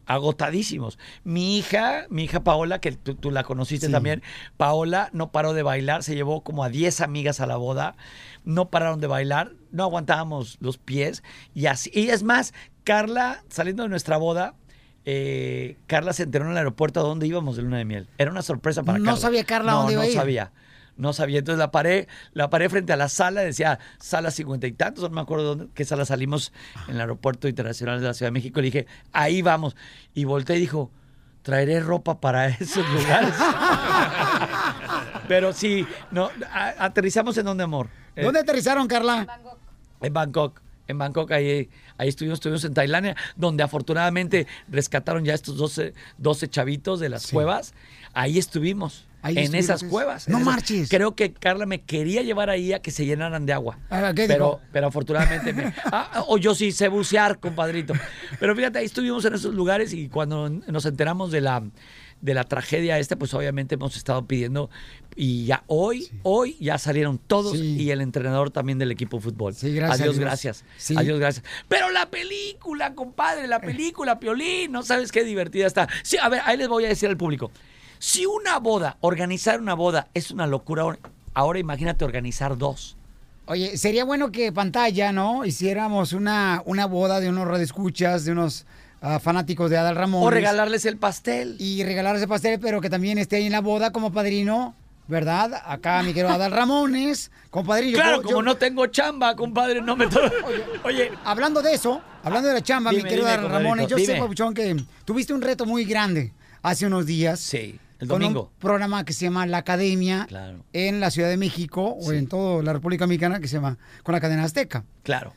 Agotadísimos. Mi hija, mi hija Paola, que tú, tú la conociste Sí. también, Paola no paró de bailar, se llevó como a 10 amigas a la boda, no pararon de bailar, no aguantábamos los pies y así. Y es más, Carla, saliendo de nuestra boda, eh, Carla se enteró en el aeropuerto a dónde íbamos de luna de miel. Era una sorpresa para No Carla. sabía Carla no, dónde iba no a ir. sabía. No sabía. Entonces la paré, la paré frente a la sala, decía sala cincuenta y tantos, no me acuerdo dónde, qué sala salimos en el aeropuerto internacional de la Ciudad de México. Le dije, ahí vamos. Y volteé y dijo, traeré ropa para esos lugares. Pero sí, no, a- aterrizamos en donde, amor. Eh, ¿Dónde aterrizaron, Carla? en Bangkok. En Bangkok, ahí, ahí estuvimos, estuvimos en Tailandia, donde afortunadamente rescataron ya estos 12, 12 chavitos de las cuevas. Ahí estuvimos. Ahí en esas cuevas. No esas- marches. Creo que Carla me quería llevar ahí a que se llenaran de agua. Ah, ¿qué pero, dijo? pero afortunadamente me- ah, o yo sí sé bucear, compadrito. Pero fíjate, ahí estuvimos en esos lugares y cuando nos enteramos de la de la tragedia esta, pues obviamente hemos estado pidiendo y ya hoy, hoy ya salieron todos y el entrenador también del equipo de fútbol. gracias a Adiós, gracias. Sí. Adiós, gracias. Pero la película, compadre, la película, Piolín, no sabes qué divertida está. Sí, a ver, ahí les voy a decir al público. Si una boda, organizar una boda es una locura, ahora imagínate organizar dos. Oye, sería bueno que pantalla, ¿no? Hiciéramos una, una boda de unos radioescuchas, de unos ah, fanáticos de Adal Ramón. O regalarles el pastel. Y regalarles el pastel, pero que también esté ahí en la boda como padrino, ¿verdad? Acá mi querido Adal Ramones, compadrillo. Claro, yo- como yo- no tengo chamba, compadre, no me... Oye, hablando de eso, hablando de la chamba, mi querido dime, Adal Ramones, yo sé. Papuchón, que tuviste un reto muy grande hace unos días. Sí, el con domingo. un programa que se llama La Academia Claro. en la Ciudad de México o en toda la República Mexicana que se llama con la cadena Azteca. Claro.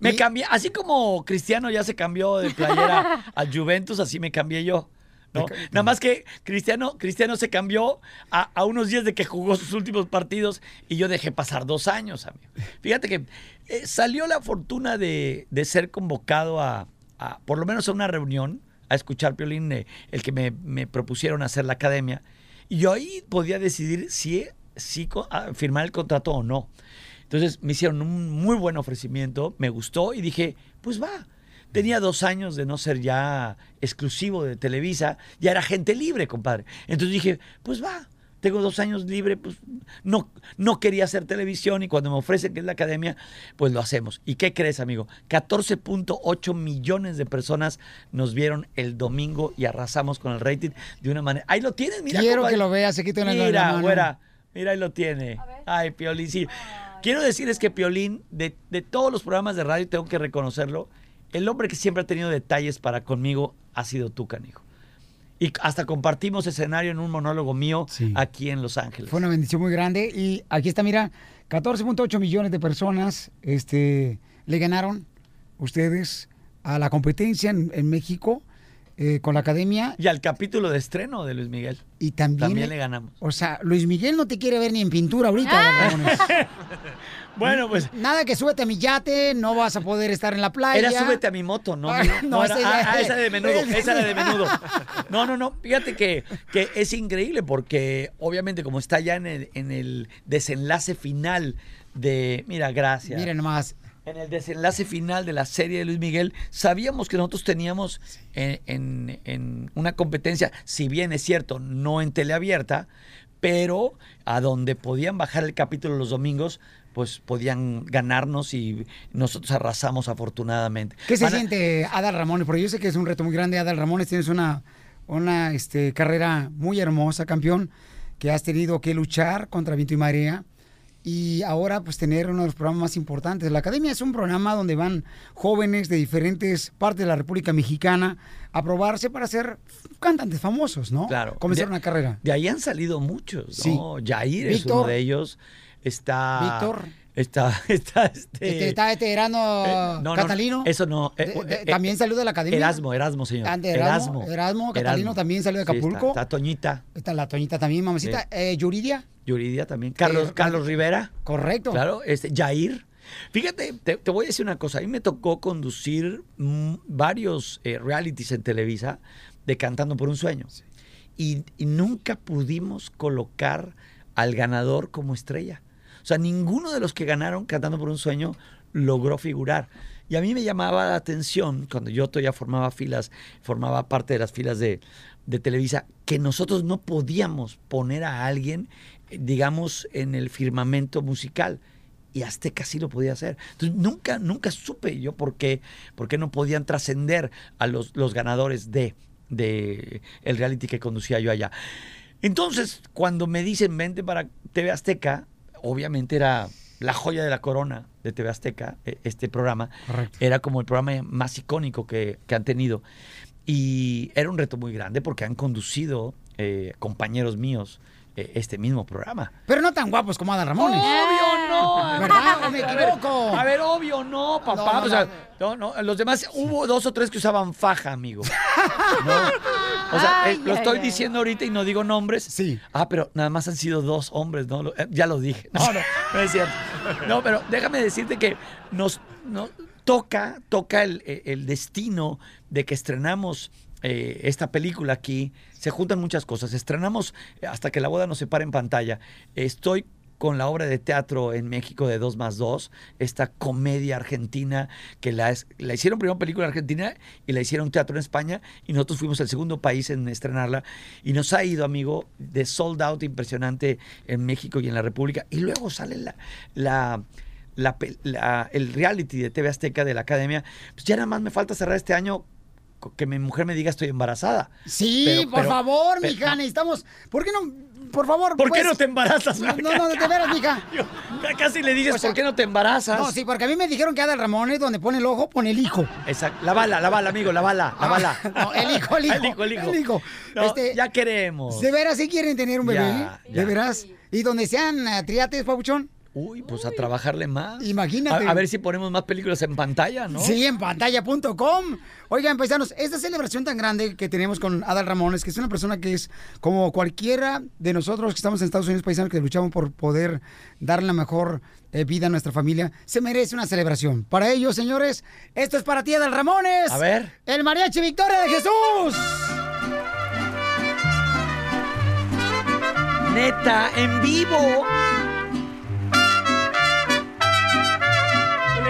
Me cambié, así como Cristiano ya se cambió de playera a Juventus, así me cambié yo. ¿no? Nada más que Cristiano, Cristiano se cambió a, a unos días de que jugó sus últimos partidos y yo dejé pasar dos años, amigo. Fíjate que eh, salió la fortuna de, de ser convocado a, a, por lo menos a una reunión, a escuchar Piolín, eh, el que me, me propusieron hacer la academia. Y yo ahí podía decidir si, si co- a firmar el contrato o no. Entonces me hicieron un muy buen ofrecimiento, me gustó y dije, pues va. Tenía dos años de no ser ya exclusivo de Televisa, ya era gente libre, compadre. Entonces dije, pues va, tengo dos años libre, pues no, no quería hacer televisión y cuando me ofrecen que es la academia, pues lo hacemos. ¿Y qué crees, amigo? 14.8 millones de personas nos vieron el domingo y arrasamos con el rating de una manera. Ahí lo tienes, mira. Quiero compadre. que lo veas, aquí tengo la- la Mira, güera, mira, ahí lo tiene. Ay, Piolín, sí. Quiero decirles que Piolín, de, de todos los programas de radio, tengo que reconocerlo, el hombre que siempre ha tenido detalles para conmigo ha sido tú, canijo. Y hasta compartimos escenario en un monólogo mío aquí en Los Ángeles. Fue una bendición muy grande. Y aquí está, mira, 14.8 millones de personas este, le ganaron ustedes a la competencia en, en México eh, con la academia. Y al capítulo de estreno de Luis Miguel. Y también, También le ganamos. O sea, Luis Miguel no te quiere ver ni en pintura ahorita. Ramones. Bueno, pues. Nada que súbete a mi yate, no vas a poder estar en la playa. Era súbete a mi moto, ¿no? Ah, no, no, era- esa ah, ah, esa de menudo, esa de menudo. No, no, no. Fíjate que, que es increíble porque obviamente como está ya en el, en el desenlace final de... Mira, gracias. Miren nomás. En el desenlace final de la serie de Luis Miguel, sabíamos que nosotros teníamos en, en- en una competencia, si bien es cierto, no en teleabierta, pero a donde podían bajar el capítulo los domingos, pues podían ganarnos y nosotros arrasamos afortunadamente. ¿Qué se siente Adal Ramones? Porque yo sé que es un reto muy grande. Adal Ramones, tienes una, una este, carrera muy hermosa, campeón, que has tenido que luchar contra viento y marea. Y ahora, pues, tener uno de los programas más importantes. La Academia es un programa donde van jóvenes de diferentes partes de la República Mexicana a probarse para ser cantantes famosos, ¿no? Claro. Comenzar De- una carrera. De ahí han salido muchos, Sí. ¿no? Jair es uno de ellos. Está. Víctor. Está, está este. Este, está este Erasmo eh, no, no, Catalino. eso no. eh, De- de- eh, también salió de la Academia. Erasmo, Erasmo, señor. Ah, Erasmo, Erasmo Catalino también salió de Sí, está- Acapulco. está, Toñita, Está la Toñita también, mamacita. Sí. Yuridia. Yuridia también. Carlos, Carlos Rivera. Correcto. Claro, este, Jair. Fíjate, te, te voy a decir una cosa. A mí me tocó conducir mm, varios eh, realities en Televisa de Cantando por un Sueño. Y, y nunca pudimos colocar al ganador como estrella. O sea, ninguno de los que ganaron Cantando por un Sueño logró figurar. Y a mí me llamaba la atención, cuando yo todavía formaba filas, formaba parte de las filas de, de Televisa, que nosotros no podíamos poner a alguien, digamos, en el firmamento musical. Y Azteca sí lo podía hacer. Entonces, nunca, nunca supe yo por qué, por qué no podían trascender a los, los ganadores de, de el reality que conducía yo allá. Entonces, cuando me dicen vente para TV Azteca, obviamente era la joya de la corona de TV Azteca, e- este programa. Era como el programa más icónico que, que han tenido. Y era un reto muy grande porque han conducido eh, compañeros míos eh, este mismo programa. Pero no tan guapos como Adal Ramones. Obvio no. ¿Verdad? ¿O me A ver, equivoco? A ver, obvio no, papá. No, no, o sea, no, no, los demás, hubo dos o tres que usaban faja, amigo. O sea, Ay, eh, lo ay, estoy ay. diciendo ahorita y no digo nombres. Sí. Ah, pero nada más han sido dos hombres, ¿no? Lo- eh, ya lo dije. No, no, no es cierto. No, pero déjame decirte que nos, no- toca, toca el, el destino de que estrenamos eh, esta película aquí. Se juntan muchas cosas. Estrenamos eh, hasta que la boda nos separe en pantalla. Estoy con la obra de teatro en México de 2 más 2, esta comedia argentina que la, es- la hicieron primero película argentina y la hicieron teatro en España y nosotros fuimos el segundo país en estrenarla y nos ha ido, amigo, de sold out impresionante en México y en la República y luego sale la... la la el reality de TV Azteca de la Academia, pues ya nada más me falta cerrar este año que mi mujer me diga estoy embarazada. Sí, Pero- por pero- favor, pero- mija, necesitamos. ¿Por qué no? Por favor, ¿Por qué pues- no te embarazas? No, no, no, de veras, mija. Casi le dices, O sea, ¿por qué no te embarazas? No, sí, porque a mí me dijeron que Adal Ramones, donde pone el ojo, pone el hijo. Exacto. La bala, la bala, amigo, la bala, la Ah, bala. no, el hijo, el hijo. El hijo, el hijo. el hijo. No, Este, ya queremos. ¿De veras sí quieren tener un bebé? Ya, ¿De veras? ¿Y donde sean eh, triates, papuchón? Uy, pues a trabajarle más. Imagínate. A, a ver si ponemos más películas en pantalla, ¿no? Sí, en pantalla.com. Oigan, paisanos, esta celebración tan grande que tenemos con Adal Ramones, que es una persona que es como cualquiera de nosotros que estamos en Estados Unidos, paisanos, que luchamos por poder darle la mejor eh, vida a nuestra familia, se merece una celebración. Para ellos, señores, esto es para ti, Adal Ramones. A ver. El Mariachi Victoria de Jesús. Neta, en vivo.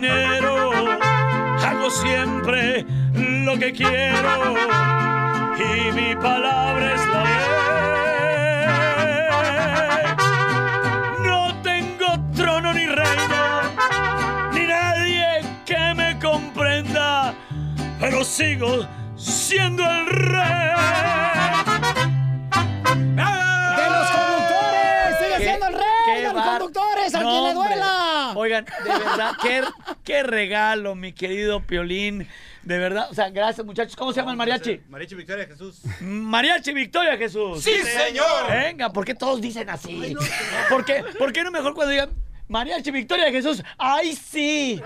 dinero, hago siempre lo que quiero y mi palabra es la ley. No tengo trono ni reino, ni nadie que me comprenda, pero sigo siendo el rey. ¡Ah! Oigan, de verdad, qué, qué regalo, mi querido Piolín. De verdad, o sea, gracias muchachos. ¿Cómo se llama el mariachi? Mariachi Victoria Jesús. Mariachi Victoria Jesús. ¡Sí, señor! Venga, ¿por qué todos dicen así? ¿Por qué, ¿Por qué no mejor cuando digan Mariachi Victoria de Jesús? ¡Ay, sí!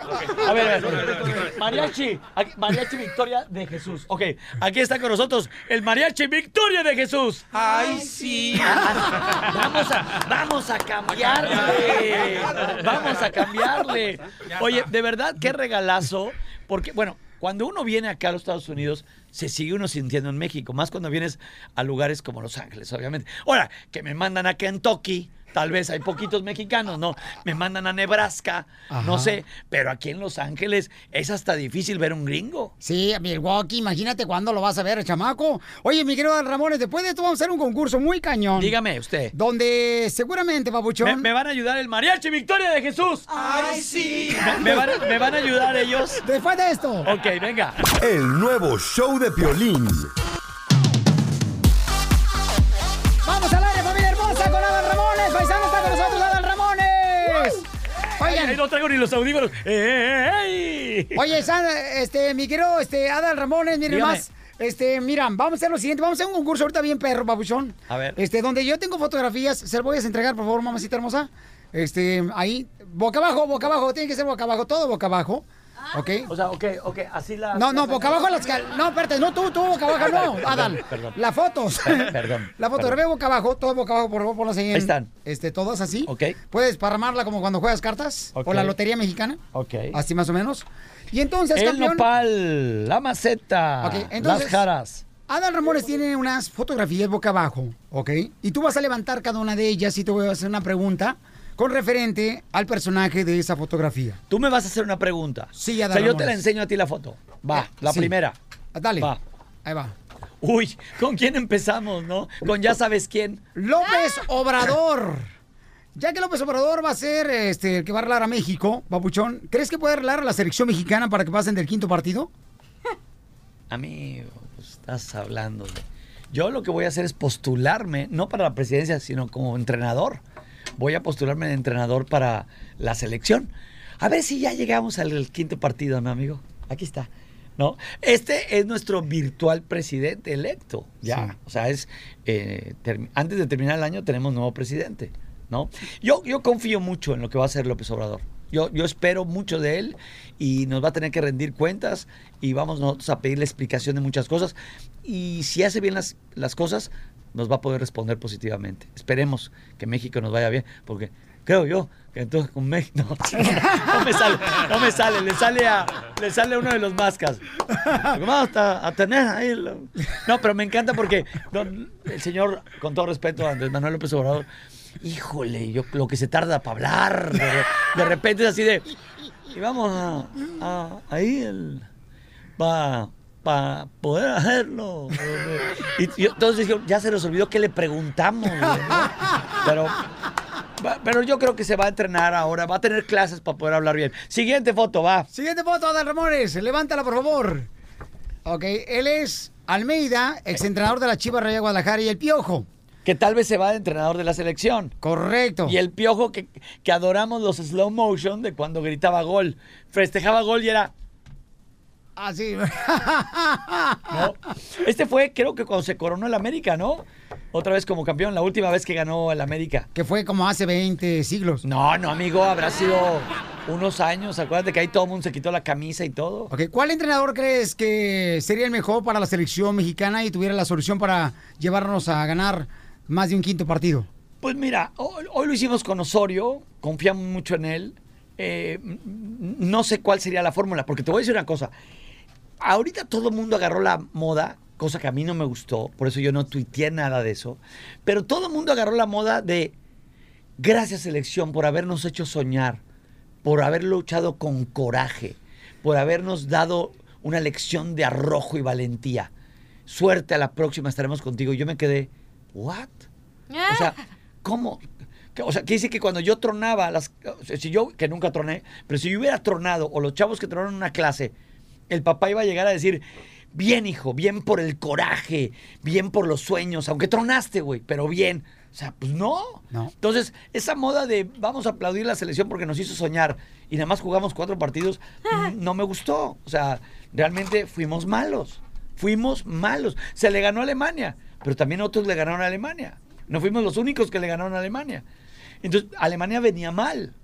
A ver, a ver. Mariachi, aquí- Mariachi Victoria de Jesús. Ok, aquí está con nosotros el Mariachi Victoria de Jesús. ¡Ay, sí! Vamos a, vamos a cambiarle. Vamos a cambiarle. Oye, de verdad, qué regalazo. Porque, bueno, cuando uno viene acá a los Estados Unidos, se sigue uno sintiendo en México, más cuando vienes a lugares como Los Ángeles, obviamente. Ahora, que me mandan a Kentucky, tal vez hay poquitos mexicanos, ¿no? Me mandan a Nebraska, no sé, pero aquí en Los Ángeles es hasta difícil ver un gringo. Sí, Milwaukee, imagínate cuándo lo vas a ver, chamaco. Oye, mi querido Ramones, después de esto vamos a hacer un concurso muy cañón. Dígame usted. Donde seguramente, papuchón... Me, me van a ayudar el Mariachi Victoria de Jesús. ¡Ay, sí! Me, me van, a- me van a ayudar ellos. Después de esto. Ok, venga. El nuevo show de Piolín. ¡Vamos al aire, Oigan. ay, no traigo ni los audífonos. ¡Eh, eh, eh! Oye, este, mi querido este, Adal Ramones, miren Dígame. más. Este, mira, vamos a hacer lo siguiente. Vamos a hacer un concurso ahorita bien perro, papuchón. A ver. Este, donde yo tengo fotografías. Se las voy a entregar, por favor, mamacita hermosa. Este, ahí. Boca abajo, boca abajo. Tiene que ser boca abajo. Todo boca abajo. ¿Ok? O sea, ok, ok, así la. No, no, boca abajo las cal- No, espérate, no tú, tú, boca abajo, no, Perdón, Adal. perdón. Las fotos. Per- perdón, La fotografía boca abajo, todo boca abajo, por favor, ponlas ahí. en- Ahí están. Este, todas así. Ok. Puedes parramarla como cuando juegas cartas. Ok. O la lotería mexicana. Ok. Así más o menos. Y entonces, El campeón. nopal, la maceta, Ok, entonces- las jaras. Adal Ramones tiene unas fotografías boca abajo, ¿ok? Y tú vas a levantar cada una de ellas y te voy a hacer una pregunta con referente al personaje de esa fotografía. Tú me vas a hacer una pregunta. Sí, O Adal sea, yo te la enseño a ti la foto. Va, la sí. primera. Dale. Va. Ahí va. Uy, ¿con quién empezamos, no? Con ya sabes quién. López Obrador. Ya que López Obrador va a ser este, el que va a arreglar a México, Papuchón, ¿crees que puede arreglar a la selección mexicana para que pasen del quinto partido? Amigo, pues, estás hablando de... Yo lo que voy a hacer es postularme, no para la presidencia, sino como entrenador. Voy a postularme de entrenador para la selección. A ver si ya llegamos al quinto partido, ¿no, amigo? Aquí está. ¿No? Este es nuestro virtual presidente electo. Ya. Sí. O sea, es. eh, antes de terminar el año tenemos nuevo presidente. ¿No? Yo, yo confío mucho en lo que va a hacer López Obrador. Yo, yo espero mucho de él y nos va a tener que rendir cuentas y vamos nosotros a pedirle explicación de muchas cosas. Y si hace bien las, las cosas, nos va a poder responder positivamente. Esperemos que México nos vaya bien, porque creo yo que entonces con México... No, me sale, no me sale, le sale a, le sale a uno de los mascas. Vamos a, a tener ahí... lo- No, pero me encanta porque el señor, con todo respeto, Andrés Manuel López Obrador, híjole, yo lo que se tarda para hablar, de repente es así de... Y vamos a, a- ahí el... Va para poder hacerlo. Y, entonces dijeron, ya se nos olvidó que le preguntamos. Pero, pero yo creo que se va a entrenar ahora, va a tener clases para poder hablar bien. Siguiente foto, va. Siguiente foto, Adal Ramones. Levántala, por favor. Ok, él es Almeida, exentrenador de la Chivas Raya Guadalajara y el Piojo. Que tal vez se va de entrenador de la selección. Correcto. Y el piojo que, que adoramos los slow motion de cuando gritaba gol. Festejaba gol y era. Así. ¿no? Este fue, creo que cuando se coronó el América, ¿no? Otra vez como campeón, la última vez que ganó el América. Que fue como hace 20 siglos. No, no, amigo, habrá sido unos años. Acuérdate que ahí todo el mundo se quitó la camisa y todo. Ok, ¿cuál entrenador crees que sería el mejor para la selección mexicana y tuviera la solución para llevarnos a ganar más de un quinto partido? Pues mira, hoy, hoy lo hicimos con Osorio, confiamos mucho en él. Eh, no sé cuál sería la fórmula, porque te voy a decir una cosa. Ahorita todo el mundo agarró la moda, cosa que a mí no me gustó, por eso yo no tuiteé nada de eso. Pero todo el mundo agarró la moda de gracias selección por habernos hecho soñar, por haber luchado con coraje, por habernos dado una lección de arrojo y valentía. Suerte a la próxima, estaremos contigo. Y yo me quedé, ¿what? O sea, ¿cómo? Que- O sea, quiere decir que cuando yo tronaba, las, si yo, que nunca troné, pero si yo hubiera tronado, o los chavos que tronaron en una clase, el papá iba a llegar a decir, bien hijo, bien por el coraje, bien por los sueños, aunque tronaste, güey, pero bien. O sea, pues no. Entonces, esa moda de vamos a aplaudir la selección porque nos hizo soñar y nada más jugamos cuatro partidos, no me gustó. O sea, realmente fuimos malos. Fuimos malos. Se le ganó a Alemania, pero también otros le ganaron a Alemania. No fuimos los únicos que le ganaron a Alemania. Entonces, Alemania venía mal.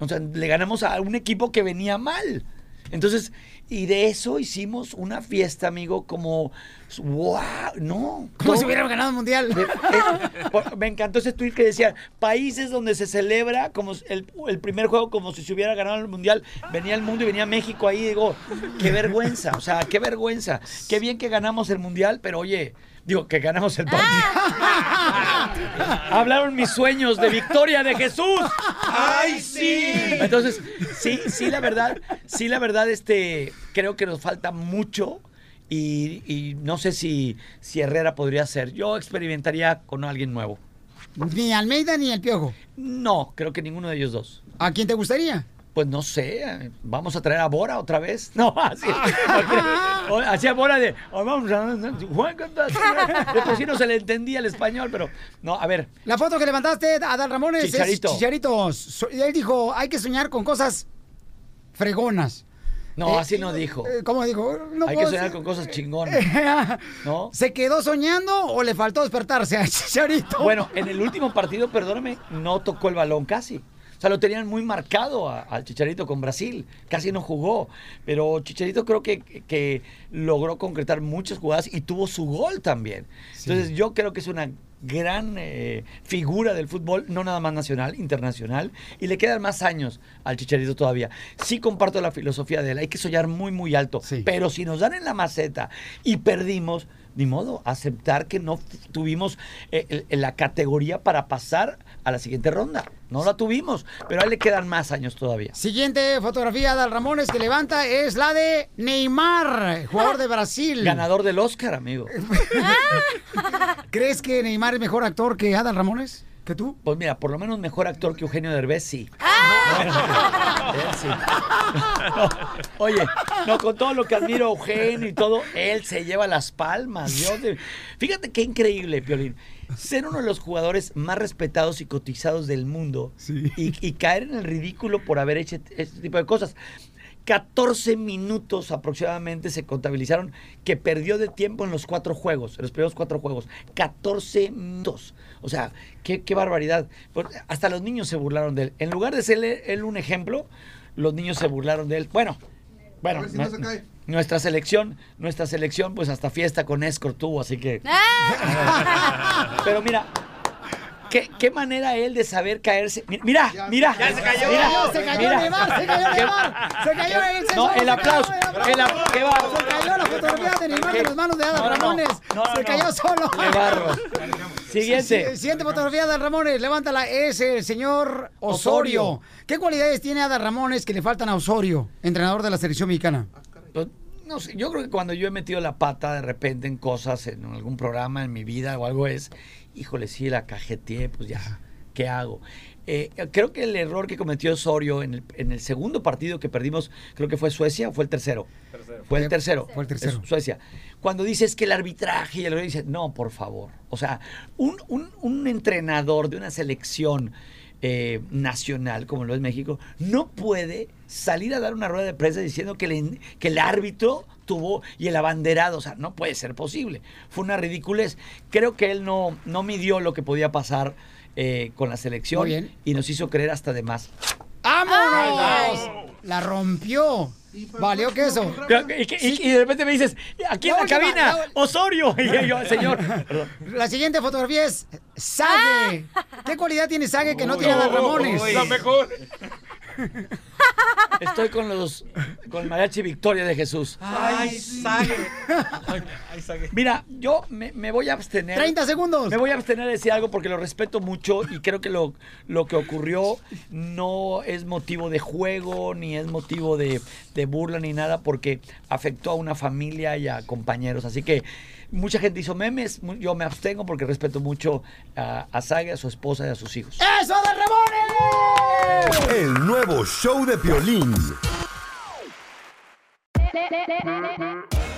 O sea, le ganamos a un equipo que venía mal. Entonces, y de eso hicimos una fiesta, amigo, como, wow, no. Como no. si hubiéramos ganado el mundial. De- es- por- me encantó ese tweet que decía, países donde se celebra como el, el primer juego como si se hubiera ganado el mundial. Venía el mundo y venía México ahí, digo, qué vergüenza, o sea, qué vergüenza. Qué bien que ganamos el mundial, pero oye, digo, que ganamos el partido. Hablaron mis sueños de victoria de Jesús. ¡Ay, sí! Entonces, sí, sí, la verdad, sí, la verdad, este, creo que nos falta mucho. Y, y no sé si, si Herrera podría ser. Yo experimentaría con alguien nuevo. Ni Almeida ni el Piojo. No, creo que ninguno de ellos dos. ¿A quién te gustaría? Pues no sé, eh, vamos a traer a Bora otra vez. No, así. o- Así a Bora de. "Oh, vamos a- sí no se le entendía el español, pero. No, a ver. La foto que levantaste, Adal Ramones, Chicharito. es Chicharito. So- Él dijo, hay que soñar con cosas fregonas. No, Eh, así no dijo. Eh, ¿Cómo dijo? No Hay que soñar ser- con cosas chingonas. ¿No? ¿Se quedó soñando o le faltó despertarse a Chicharito? Bueno, en el último partido, perdóname, no tocó el balón casi. O sea, lo tenían muy marcado a- al Chicharito con Brasil. Casi no jugó. Pero Chicharito creo que, que logró concretar muchas jugadas y tuvo su gol también. Entonces, yo creo que es una gran eh, figura del fútbol, no nada más nacional, internacional. Y le quedan más años al Chicharito todavía. Sí comparto la filosofía de él. Hay que soñar muy, muy alto. Pero si nos dan en la maceta y perdimos, ni modo, aceptar que no tuvimos eh, la categoría para pasar a la siguiente ronda. No la tuvimos, pero a él le quedan más años todavía. Siguiente fotografía de Ramones que levanta es la de Neymar, jugador de Brasil. Ganador del Oscar, amigo. ¿Crees que Neymar es mejor actor que Adal Ramones? ¿Que tú? Pues mira, por lo menos mejor actor que Eugenio Derbez, sí. Él sí. No, oye, no, con todo lo que admiro a Eugenio y todo, él se lleva las palmas. Dios de- Fíjate qué increíble, Piolín. Ser uno de los jugadores más respetados y cotizados del mundo y, y caer en el ridículo por haber hecho este tipo de cosas. 14 minutos aproximadamente se contabilizaron que perdió de tiempo en los cuatro juegos, en los primeros cuatro juegos. 14 minutos. O sea, qué, qué barbaridad. Hasta los niños se burlaron de él. En lugar de ser él un ejemplo, los niños se burlaron de él. Bueno, bueno, A ver si no nue- se cae. nuestra selección, nuestra selección, pues hasta fiesta con escort tuvo, así que. Pero mira, ¿qué, qué manera él de saber caerse. Mi- Mira, mira. Ya se cayó. mira, Se cayó mira. Neymar, se cayó Neymar. Se cayó el No, sensor, el aplauso. El qué bárbaro. Se cayó la fotografía de Neymar de Qué- las manos de Adal No, no, no. Ramones. No, no, se no. cayó solo. Qué bárbaro. Siguiente. Siguiente fotografía de Adal Ramones. Levántala. Es el señor Osorio. Osorio. ¿Qué cualidades tiene Adal Ramones que le faltan a Osorio, entrenador de la selección mexicana? Pues, no sé, yo creo que cuando yo he metido la pata de repente en cosas, en algún programa en mi vida o algo es, híjole, sí, la cajeteé, pues ya, ¿qué hago? Eh, creo que el error que cometió Osorio en el, en el segundo partido que perdimos, creo que fue Suecia o fue el tercero. Fue el tercero. Fue el tercero. Es Suecia. Cuando dices que el arbitraje y el dice, no, por favor. O sea, un, un- un entrenador de una selección eh, nacional, como lo es México, no puede salir a dar una rueda de prensa diciendo que, el- que el árbitro tuvo y el abanderado, o sea, no puede ser posible. Fue una ridiculez. Creo que él no, no midió lo que podía pasar eh, con la selección Muy bien. y nos hizo creer hasta de más. ¡Vámonos! La rompió. Valió que eso. Y, y- y de repente me dices, aquí en La la última, cabina, la- Osorio. Y yo, señor. La siguiente fotografía es Sague. ¿Qué cualidad tiene Sague que no tiene Adal Ramones? La mejor. Estoy con los con el mariachi Victoria de Jesús. Ay. Ay, Sague. Mira, yo me, me voy a abstener. 30 segundos. Me voy a abstener de decir algo porque lo respeto mucho y creo que lo, lo que ocurrió no es motivo de juego, ni es motivo de, de burla, ni nada, porque afectó a una familia y a compañeros. Así que mucha gente hizo memes, yo me abstengo porque respeto mucho a, a Sague, a su esposa y a sus hijos. ¡Eso de Ramones! El nuevo show de Piolín.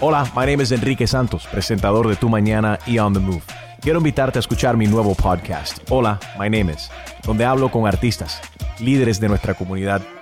Hola, my name is Enrique Santos, presentador de Tu Mañana y On the Move. Quiero invitarte a escuchar mi nuevo podcast, Hola, my name is, donde hablo con artistas, líderes de nuestra comunidad